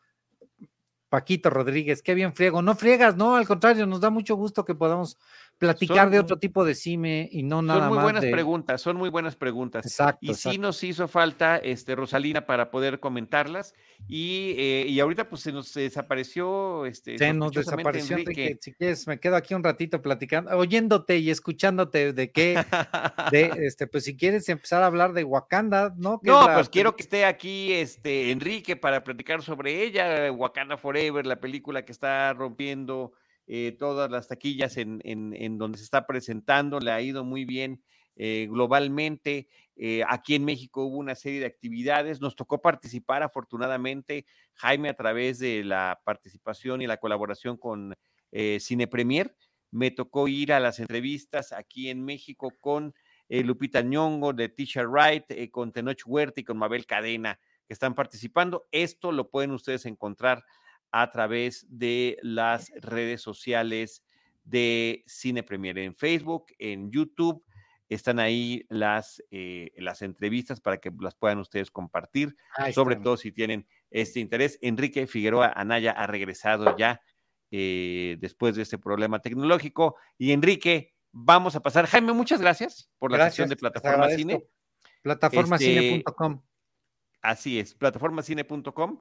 B: Paquito Rodríguez, qué bien friego. No friegas, no, al contrario, nos da mucho gusto que podamos platicar de otro tipo de cime y no nada más.
C: Son muy buenas
B: de...
C: preguntas, son muy buenas preguntas.
B: Exacto.
C: Y sí nos hizo falta, este, Rosalina, para poder comentarlas. Y, eh, y ahorita, pues se nos desapareció. Este,
B: se nos desapareció, Enrique. Si quieres, me quedo aquí un ratito platicando, oyéndote y escuchándote de qué, de, este, pues si quieres empezar a hablar de Wakanda, ¿no?
C: No, pues quiero que esté aquí, este, Enrique, para platicar sobre ella, Wakanda Forever, la película que está rompiendo eh, todas las taquillas en, en, donde se está presentando, le ha ido muy bien eh, globalmente. Eh, aquí en México hubo una serie de actividades, nos tocó participar afortunadamente, Jaime, a través de la participación y la colaboración con Cine Premier, me tocó ir a las entrevistas aquí en México con Lupita Ñongo de Teacher Wright, con Tenoch Huerta y con Mabel Cadena, que están participando. Esto lo pueden ustedes encontrar a través de las redes sociales de Cine Premier en Facebook, en YouTube. Están ahí las, eh, las entrevistas para que las puedan ustedes compartir, sobre todo si tienen este interés. Enrique Figueroa Anaya ha regresado ya eh, después de este problema tecnológico. Y Enrique, vamos a pasar. Jaime, muchas gracias por la sesión de Plataforma Cine.
B: Plataformacine.com. Este,
C: así es, plataformacine.com.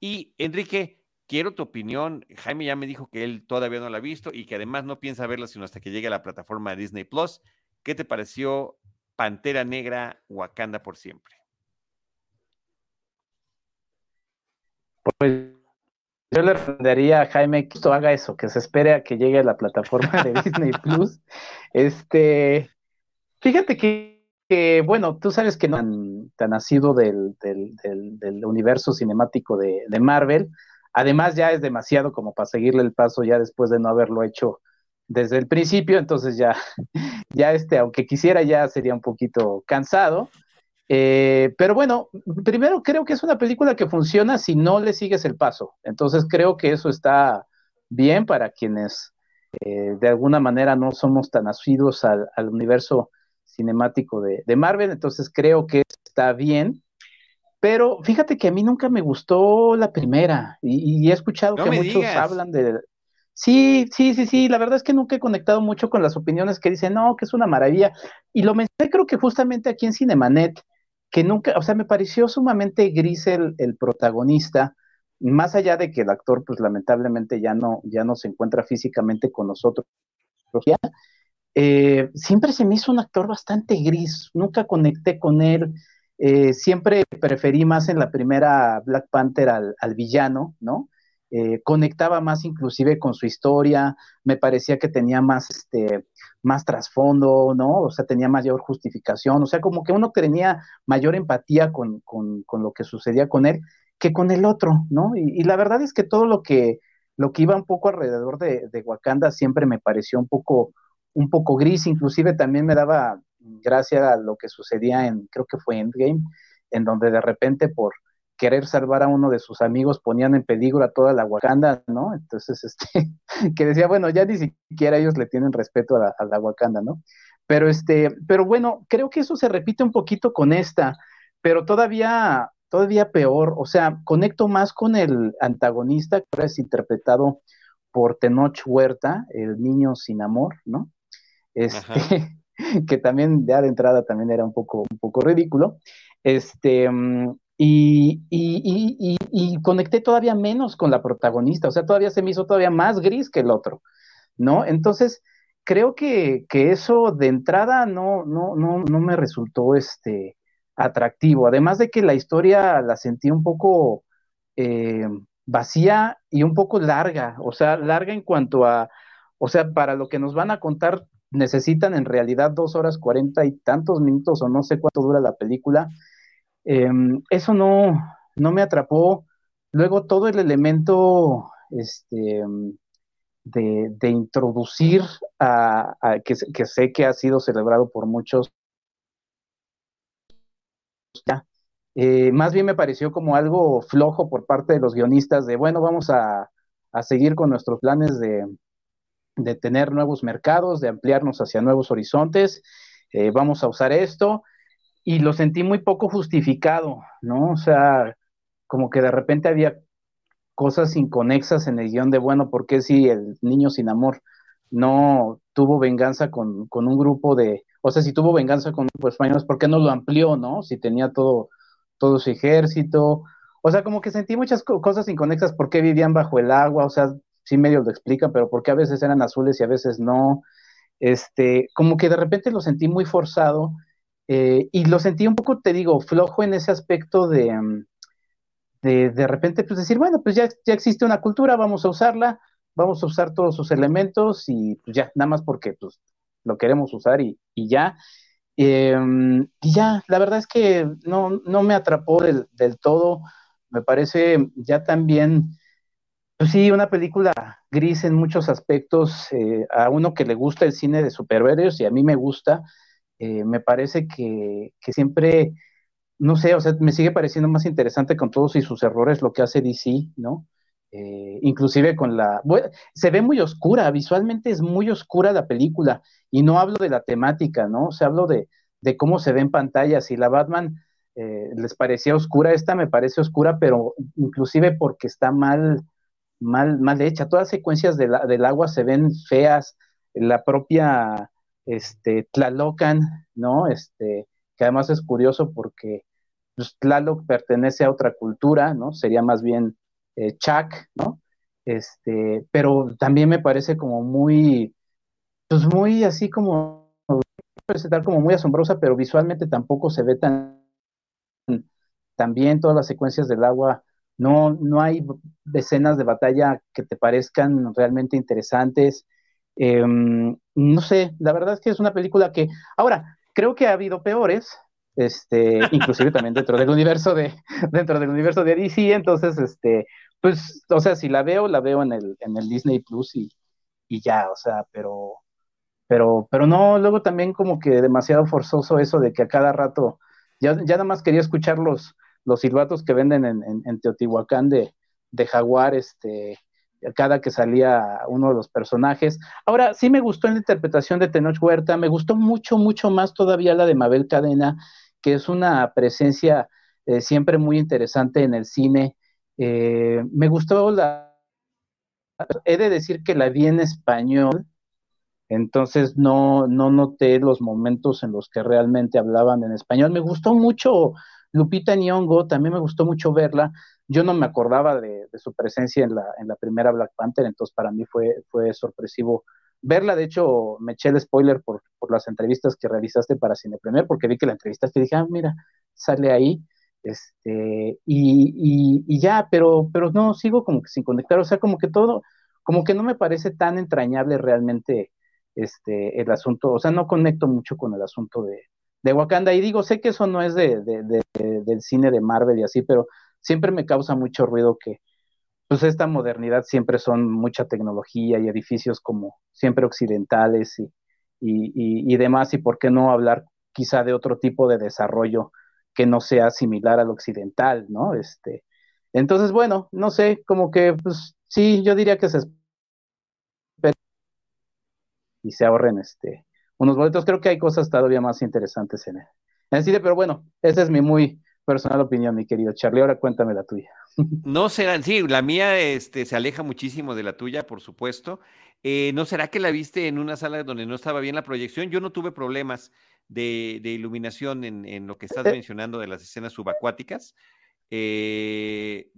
C: Y Enrique, Quiero tu opinión. Jaime ya me dijo que él todavía no la ha visto y que además no piensa verla sino hasta que llegue a la plataforma de Disney Plus. ¿Qué te pareció Pantera Negra Wakanda por siempre?
D: Pues yo le recomendaría a Jaime que esto haga eso, que se espere a que llegue a la plataforma de Disney Plus. Este, fíjate que, bueno, tú sabes que no tan, nacido del, del, universo cinemático de, de Marvel Además, ya es demasiado como para seguirle el paso ya después de no haberlo hecho desde el principio, entonces ya, ya este, aunque quisiera, ya sería un poquito cansado. Eh, pero bueno, primero creo que es una película que funciona si no le sigues el paso. Entonces creo que eso está bien para quienes eh, de alguna manera no somos tan asiduos al, universo cinemático de, de, Marvel. Entonces creo que está bien. Pero fíjate que a mí nunca me gustó la primera y, he escuchado que muchos hablan de... Sí, sí, sí, sí, la verdad es que nunca he conectado mucho con las opiniones que dicen, no, que es una maravilla. Y lo mencioné creo que justamente aquí en Cinemanet, que nunca, o sea, me pareció sumamente gris el, protagonista, más allá de que el actor, pues lamentablemente ya no, ya no se encuentra físicamente con nosotros. Eh, siempre se me hizo un actor bastante gris, nunca conecté con él eh, siempre preferí más en la primera Black Panther al, villano, ¿no? Eh, conectaba más inclusive con su historia, me parecía que tenía más, este, más trasfondo, ¿no? O sea, tenía mayor justificación, o sea, como que uno tenía mayor empatía con, lo que sucedía con él que con el otro, ¿no? Y, la verdad es que todo lo que, lo que iba un poco alrededor de, de Wakanda siempre me pareció un poco, un poco gris, inclusive también me daba gracias a lo que sucedía en, creo que fue Endgame, en donde de repente por querer salvar a uno de sus amigos ponían en peligro a toda la Wakanda, ¿no? Entonces, este, que decía, bueno, ya ni siquiera ellos le tienen respeto a la, Wakanda, ¿no? Pero este, pero bueno, creo que eso se repite un poquito con esta, pero todavía, todavía peor, o sea, conecto más con el antagonista que ahora es interpretado por Tenoch Huerta, el niño sin amor, ¿no? Este, que también ya de entrada también era un poco, un poco ridículo. Este, mm, y, y, y, conecté todavía menos con la protagonista, o sea, todavía se me hizo todavía más gris que el otro, ¿no? Entonces, creo que, que eso de entrada no, no, no, no me resultó este, atractivo, además de que la historia la sentí un poco eh, vacía y un poco larga, o sea, larga en cuanto a, o sea, para lo que nos van a contar necesitan en realidad dos horas cuarenta y tantos minutos o no sé cuánto dura la película. Em, eso no, no me atrapó. Luego todo el elemento este, de, introducir a, que, sé que ha sido celebrado por muchos. Eh, más bien me pareció como algo flojo por parte de los guionistas de, bueno, vamos a, seguir con nuestros planes de, tener nuevos mercados, de ampliarnos hacia nuevos horizontes, eh, vamos a usar esto, y lo sentí muy poco justificado, ¿no? O sea, como que de repente había cosas inconexas en el guion de, bueno, ¿por qué si el niño sin amor no tuvo venganza con, un grupo de, o sea, si tuvo venganza con de españoles, ¿por qué no lo amplió, no? Si tenía todo, todo su ejército, o sea, como que sentí muchas cosas inconexas, ¿por qué vivían bajo el agua? O sea, sí medio lo explican, pero ¿por qué a veces eran azules y a veces no? Este, como que de repente lo sentí muy forzado eh, y lo sentí un poco, te digo, flojo en ese aspecto de, mm, de, repente pues decir, bueno, pues ya, ya existe una cultura, vamos a usarla, vamos a usar todos sus elementos y pues ya, nada más porque pues lo queremos usar y, ya. Em, y ya, la verdad es que no, no me atrapó del, todo, me parece ya también, pues sí, una película gris en muchos aspectos, eh, a uno que le gusta el cine de superhéroes y a mí me gusta, eh, me parece que, que siempre no sé, o sea, me sigue pareciendo más interesante con todos y sus errores lo que hace DC, ¿no? Eh, inclusive con la... se ve muy oscura, visualmente es muy oscura la película, y no hablo de la temática, ¿no? O sea, hablo de, cómo se ve en pantalla, si la Batman eh, les parecía oscura, esta me parece oscura, pero inclusive porque está mal, mal, mal hecha, todas las secuencias del agua se ven feas, la propia, este, Tlalocan, ¿no? Este, que además es curioso porque pues, Tlaloc pertenece a otra cultura, ¿no? Sería más bien eh, Chac, ¿no? Este, pero también me parece como muy, pues muy así como, presentar como muy asombrosa, pero visualmente tampoco se ve tan, tan bien todas las secuencias del agua. No, no hay escenas de batalla que te parezcan realmente interesantes. Em, no sé, la verdad es que es una película que, ahora, creo que ha habido peores, este, inclusive también dentro del universo de, dentro del universo de DC, entonces, este, pues, o sea, si la veo, la veo en el, en el Disney Plus y, y ya, o sea, pero, pero, pero no, luego también como que demasiado forzoso eso de que a cada rato, ya, ya nada más quería escuchar los, los silbatos que venden en, Teotihuacán de, de Jaguar, este, cada que salía uno de los personajes. Ahora, sí me gustó en la interpretación de Tenoch Huerta, me gustó mucho, mucho más todavía la de Mabel Cadena, que es una presencia eh, siempre muy interesante en el cine. Eh, me gustó la... He de decir que la vi en español, entonces no, no noté los momentos en los que realmente hablaban en español. Me gustó mucho Lupita Nyong'o, también me gustó mucho verla. Yo no me acordaba de, su presencia en la, en la, primera Black Panther, entonces para mí fue, fue sorpresivo verla, de hecho, me eché el spoiler por, las entrevistas que realizaste para Cine Premier, porque vi que la entrevistaste y dije, ah, mira, sale ahí, este, y, y, ya, pero, pero no, sigo como que sin conectar, o sea, como que todo, como que no me parece tan entrañable realmente este, el asunto, o sea, no conecto mucho con el asunto de, de Wakanda, y digo, sé que eso no es de, del cine de Marvel y así, pero siempre me causa mucho ruido que, pues esta modernidad siempre son mucha tecnología y edificios como siempre occidentales y, y, demás, y por qué no hablar quizá de otro tipo de desarrollo que no sea similar al occidental, ¿no? Este, entonces, bueno, no sé, como que, pues sí, yo diría que se y se ahorren este, unos boletos. Creo que hay cosas todavía más interesantes en en el cine, pero bueno, esa es mi muy personal opinión, mi querido Charlie. Ahora cuéntame la tuya.
C: No será, sí, la mía este, se aleja muchísimo de la tuya, por supuesto. Eh, ¿No será que la viste en una sala donde no estaba bien la proyección? Yo no tuve problemas de, iluminación en, lo que estás eh. mencionando de las escenas subacuáticas. Eh,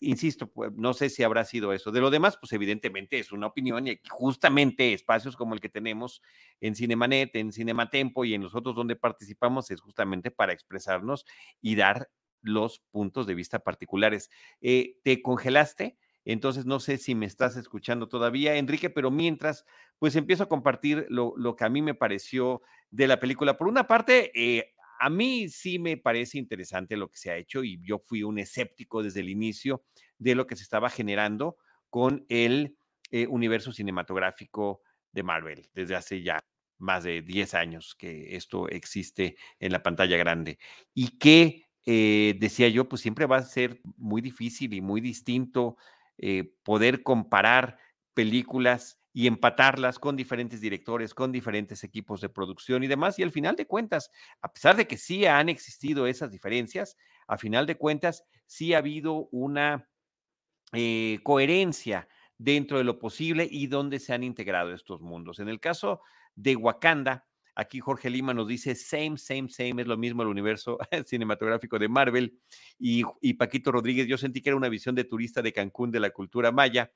C: insisto, pues, no sé si habrá sido eso. De lo demás, pues evidentemente es una opinión y justamente espacios como el que tenemos en Cinemanet, en Cinematempo y en los otros donde participamos es justamente para expresarnos y dar los puntos de vista particulares. Eh, ¿Te congelaste? Entonces no sé si me estás escuchando todavía, Enrique, pero mientras pues empiezo a compartir lo, que a mí me pareció de la película. Por una parte, eh, a mí sí me parece interesante lo que se ha hecho y yo fui un escéptico desde el inicio de lo que se estaba generando con el eh, universo cinematográfico de Marvel desde hace ya más de 10 años que esto existe en la pantalla grande. Y que eh, decía yo, pues siempre va a ser muy difícil y muy distinto eh, poder comparar películas y empatarlas con diferentes directores, con diferentes equipos de producción y demás. Y al final de cuentas, a pesar de que sí han existido esas diferencias, a final de cuentas sí ha habido una eh, coherencia dentro de lo posible y donde se han integrado estos mundos. En el caso de Wakanda, aquí Jorge Lima nos dice, same, same, same, es lo mismo el universo cinematográfico de Marvel. Y, Paquito Rodríguez, yo sentí que era una visión de turista de Cancún de la cultura maya.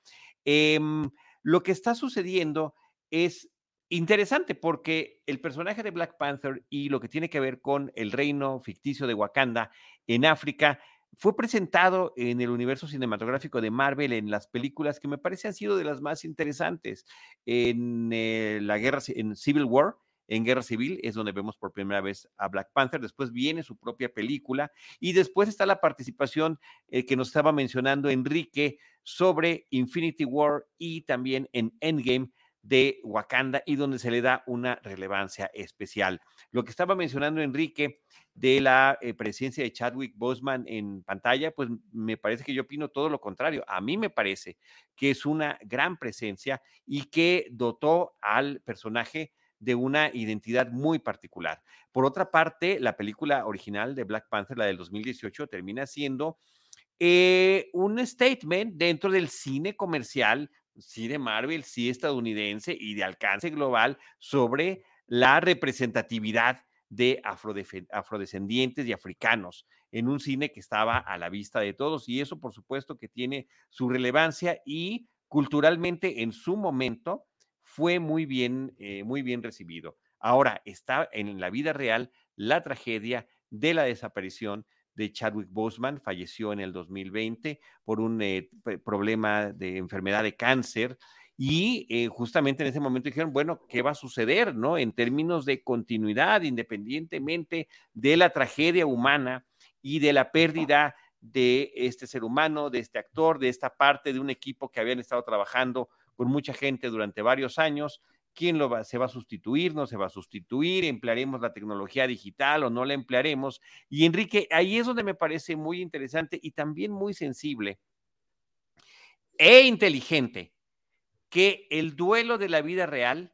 C: Em, lo que está sucediendo es interesante porque el personaje de Black Panther y lo que tiene que ver con el reino ficticio de Wakanda en África fue presentado en el universo cinematográfico de Marvel en las películas que me parece han sido de las más interesantes. En eh, la guerra, en Civil War, en Guerra Civil, es donde vemos por primera vez a Black Panther. Después viene su propia película y después está la participación eh, que nos estaba mencionando Enrique sobre Infinity War y también en Endgame de Wakanda y donde se le da una relevancia especial. Lo que estaba mencionando Enrique de la eh, presencia de Chadwick Boseman en pantalla, pues me parece que yo opino todo lo contrario. A mí me parece que es una gran presencia y que dotó al personaje de una identidad muy particular. Por otra parte, la película original de Black Panther, la del 2018, termina siendo eh, un statement dentro del cine comercial, sí de Marvel, sí estadounidense y de alcance global sobre la representatividad de afrodescendientes y africanos en un cine que estaba a la vista de todos y eso por supuesto que tiene su relevancia y culturalmente en su momento fue muy bien, eh, muy bien recibido. Ahora está en la vida real la tragedia de la desaparición de Chadwick Boseman, falleció en el 2020 por un eh, problema de enfermedad de cáncer y eh, justamente en ese momento dijeron, bueno, ¿qué va a suceder, no? En términos de continuidad, independientemente de la tragedia humana y de la pérdida de este ser humano, de este actor, de esta parte de un equipo que habían estado trabajando con mucha gente durante varios años. ¿Quién lo va, se va a sustituir? ¿No se va a sustituir? ¿Emplearemos la tecnología digital o no la emplearemos? Y Enrique, ahí es donde me parece muy interesante y también muy sensible e inteligente que el duelo de la vida real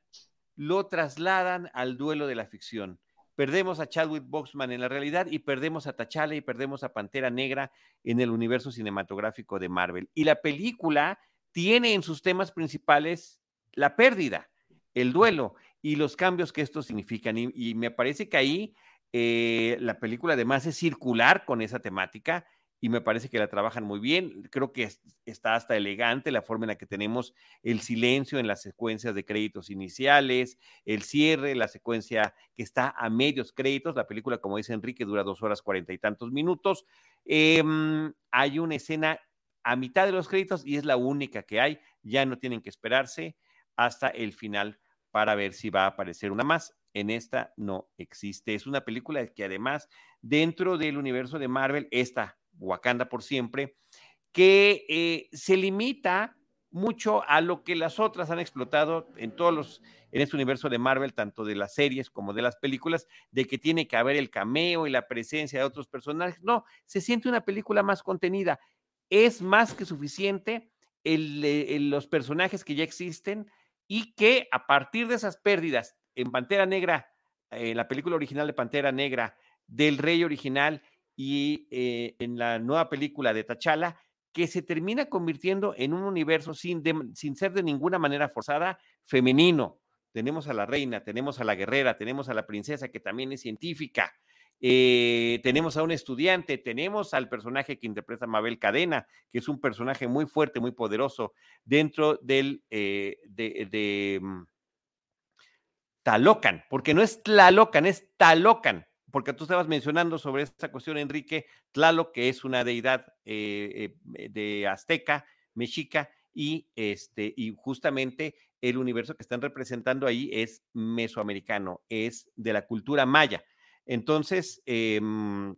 C: lo trasladan al duelo de la ficción. Perdemos a Chadwick Boxman en la realidad y perdemos a T'Challa y perdemos a Pantera Negra en el universo cinematográfico de Marvel. Y la película tiene en sus temas principales la pérdida, el duelo y los cambios que esto significan. Y, me parece que ahí eh, la película además es circular con esa temática y me parece que la trabajan muy bien. Creo que está hasta elegante la forma en la que tenemos el silencio en las secuencias de créditos iniciales, el cierre, la secuencia que está a medios créditos. La película, como dice Enrique, dura dos horas cuarenta y tantos minutos. Em, hay una escena a mitad de los créditos y es la única que hay. Ya no tienen que esperarse hasta el final para ver si va a aparecer una más. En esta no existe. Es una película que además dentro del universo de Marvel, esta Wakanda por siempre, que eh, se limita mucho a lo que las otras han explotado en todos los, en este universo de Marvel, tanto de las series como de las películas, de que tiene que haber el cameo y la presencia de otros personajes. No, se siente una película más contenida es más que suficiente el, los personajes que ya existen y que a partir de esas pérdidas en Pantera Negra, en la película original de Pantera Negra, del rey original y eh, en la nueva película de T'Challa, que se termina convirtiendo en un universo sin, sin ser de ninguna manera forzada femenino. Tenemos a la reina, tenemos a la guerrera, tenemos a la princesa que también es científica, eh, tenemos a un estudiante, tenemos al personaje que interpreta Mabel Cadena, que es un personaje muy fuerte, muy poderoso dentro del eh, de, mm, Talocan, porque no es Tlalocan, es Talocan, porque tú estabas mencionando sobre esta cuestión, Enrique, Tlaloc, que es una deidad eh, de azteca, mexica, y, este, y justamente el universo que están representando ahí es mesoamericano, es de la cultura maya. Entonces, em,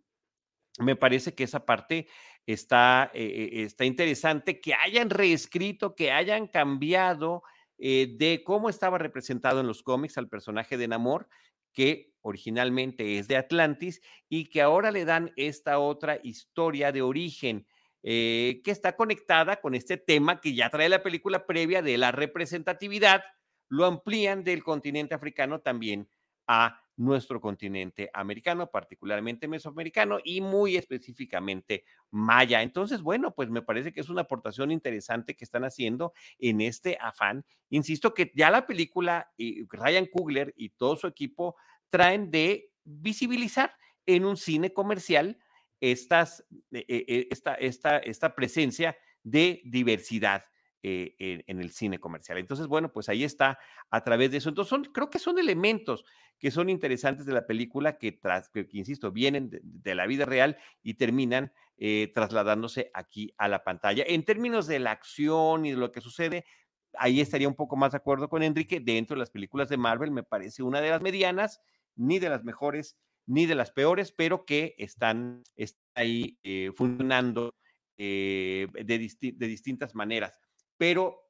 C: me parece que esa parte está, eh, eh, está interesante, que hayan reescrito, que hayan cambiado eh, de cómo estaba representado en los cómics al personaje de Namor, que originalmente es de Atlantis y que ahora le dan esta otra historia de origen que está conectada con este tema que ya trae la película previa de la representatividad, lo amplían del continente africano también a nuestro continente americano, particularmente mesoamericano y muy específicamente maya. Entonces, bueno, pues me parece que es una aportación interesante que están haciendo en este afán. Insisto que ya la película, y Ryan Coogler y todo su equipo traen de visibilizar en un cine comercial estas, eh, eh, esta, esta, esta presencia de diversidad eh, en, el cine comercial. Entonces, bueno, pues ahí está a través de eso. Entonces, son, creo que son elementos que son interesantes de la película que, insisto, vienen de, la vida real y terminan eh, trasladándose aquí a la pantalla. En términos de la acción y de lo que sucede, ahí estaría un poco más de acuerdo con Enrique. Dentro de las películas de Marvel, me parece una de las medianas, ni de las mejores, ni de las peores, pero que están, ahí eh, funcionando de distintas maneras pero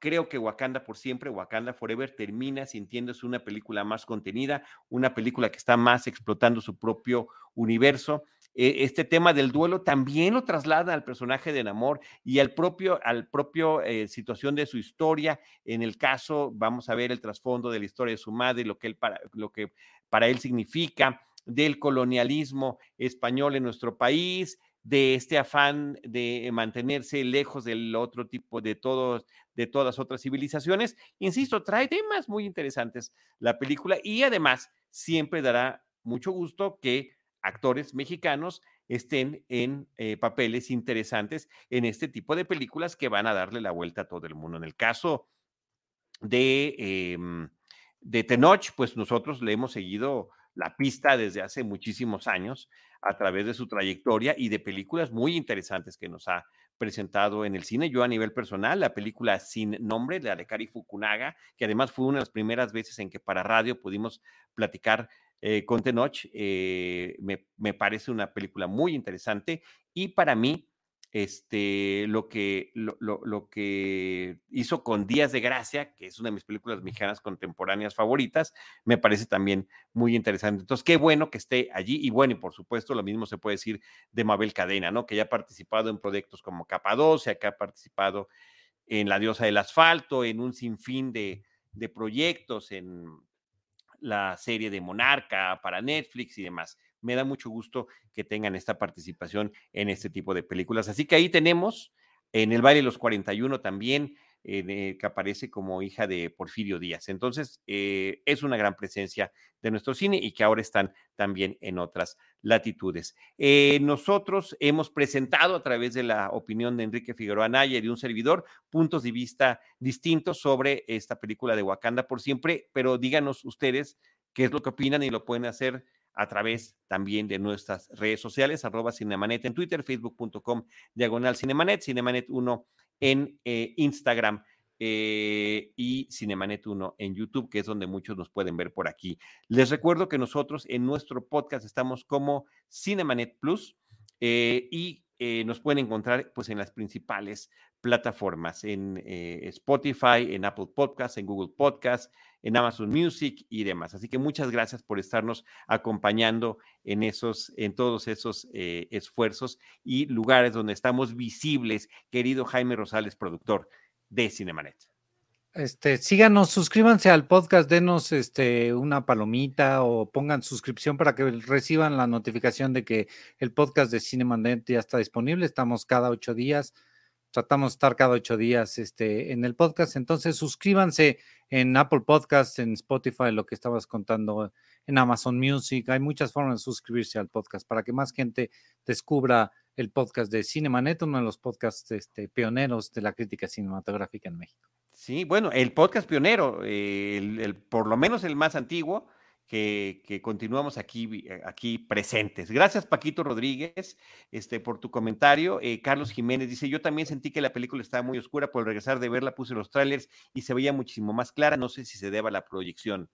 C: creo que Wakanda por siempre, Wakanda Forever, termina sintiéndose una película más contenida, una película que está más explotando su propio universo. E, este tema del duelo también lo traslada al personaje de Namor y al propio, al propio eh, situación de su historia. En el caso, vamos a ver el trasfondo de la historia de su madre, lo que, él para, lo que para él significa del colonialismo español en nuestro país, de este afán de mantenerse lejos del otro tipo de todos de todas otras civilizaciones. Insisto, trae temas muy interesantes la película y además siempre dará mucho gusto que actores mexicanos estén en eh, papeles interesantes en este tipo de películas que van a darle la vuelta a todo el mundo. En el caso de, em, de Tenoch, pues nosotros le hemos seguido la pista desde hace muchísimos años a través de su trayectoria y de películas muy interesantes que nos ha presentado en el cine. Yo a nivel personal, la película Sin Nombre, la de Kari Fukunaga, que además fue una de las primeras veces en que para radio pudimos platicar eh, con Tenoch, eh, me, me parece una película muy interesante y para mí este, lo, que, lo, lo, que hizo con Días de Gracia, que es una de mis películas mexicanas contemporáneas favoritas, me parece también muy interesante. Entonces, qué bueno que esté allí. Y bueno, y por supuesto, lo mismo se puede decir de Mabel Cadena, ¿no? Que ya ha participado en proyectos como Capadocia, que ha participado en La Diosa del Asfalto, en un sinfín de, de proyectos, en la serie de Monarca para Netflix y demás me da mucho gusto que tengan esta participación en este tipo de películas. Así que ahí tenemos en el baile de los 41 también, eh, que aparece como hija de Porfirio Díaz. Entonces, eh, es una gran presencia de nuestro cine y que ahora están también en otras latitudes. Eh, nosotros hemos presentado a través de la opinión de Enrique Figueroa Naya y de un servidor puntos de vista distintos sobre esta película de Wakanda por siempre, pero díganos ustedes qué es lo que opinan y lo pueden hacer a través también de nuestras redes sociales, arroba Cinemanet en Twitter, facebook.com, diagonal Cinemanet, Cinemanet 1 en eh, Instagram eh, y Cinemanet 1 en YouTube, que es donde muchos nos pueden ver por aquí. Les recuerdo que nosotros en nuestro podcast estamos como Cinemanet Plus eh, y nos pueden encontrar pues en las principales plataformas, en Spotify, en Apple Podcasts, en Google Podcasts, en Amazon Music y demás. Así que muchas gracias por estarnos acompañando en esos, en todos esos eh, esfuerzos y lugares donde estamos visibles, querido Jaime Rosales, productor de Cinemanet.
B: Este, síganos, suscríbanse al podcast, denos este, una palomita o pongan suscripción para que reciban la notificación de que el podcast de Cinemanet ya está disponible. Estamos cada ocho días tratamos de estar cada ocho días este, en el podcast. Entonces, suscríbanse en Apple Podcasts, en Spotify, lo que estabas contando, en Amazon Music. Hay muchas formas de suscribirse al podcast para que más gente descubra el podcast de Cinemanet, uno de los podcasts este, pioneros de la crítica cinematográfica en México.
C: Sí, bueno, el podcast pionero, el, por lo menos el más antiguo, que, continuamos aquí, eh, aquí presentes. Gracias, Paquito Rodríguez, este, por tu comentario. Eh, Carlos Jiménez dice: Yo también sentí que la película estaba muy oscura. Por regresar de verla, puse los trailers y se veía muchísimo más clara. No sé si se deba a la proyección.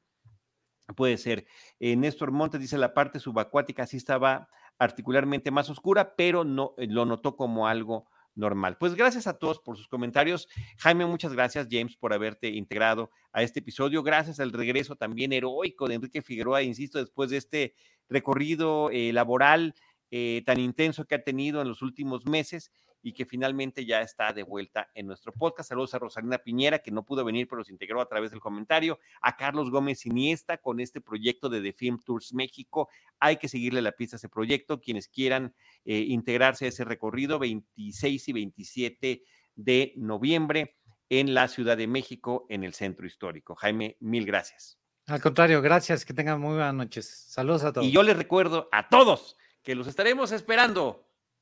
C: Puede ser. Eh, Néstor Montes dice: La parte subacuática sí estaba particularmente más oscura, pero no lo notó como algo normal. Pues gracias a todos por sus comentarios. Jaime, muchas gracias, James, por haberte integrado a este episodio. Gracias al regreso también heroico de Enrique Figueroa, insisto, después de este recorrido eh, laboral eh, tan intenso que ha tenido en los últimos meses y que finalmente ya está de vuelta en nuestro podcast. Saludos a Rosalina Piñera, que no pudo venir, pero se integró a través del comentario. A Carlos Gómez Iniesta con este proyecto de The Film Tours México. Hay que seguirle la pista a ese proyecto. Quienes quieran eh, integrarse a ese recorrido, 26 y 27 de noviembre en la Ciudad de México, en el Centro Histórico. Jaime, mil gracias.
B: Al contrario, gracias. Que tengan muy buenas noches. Saludos a todos.
C: Y yo les recuerdo a todos que los estaremos esperando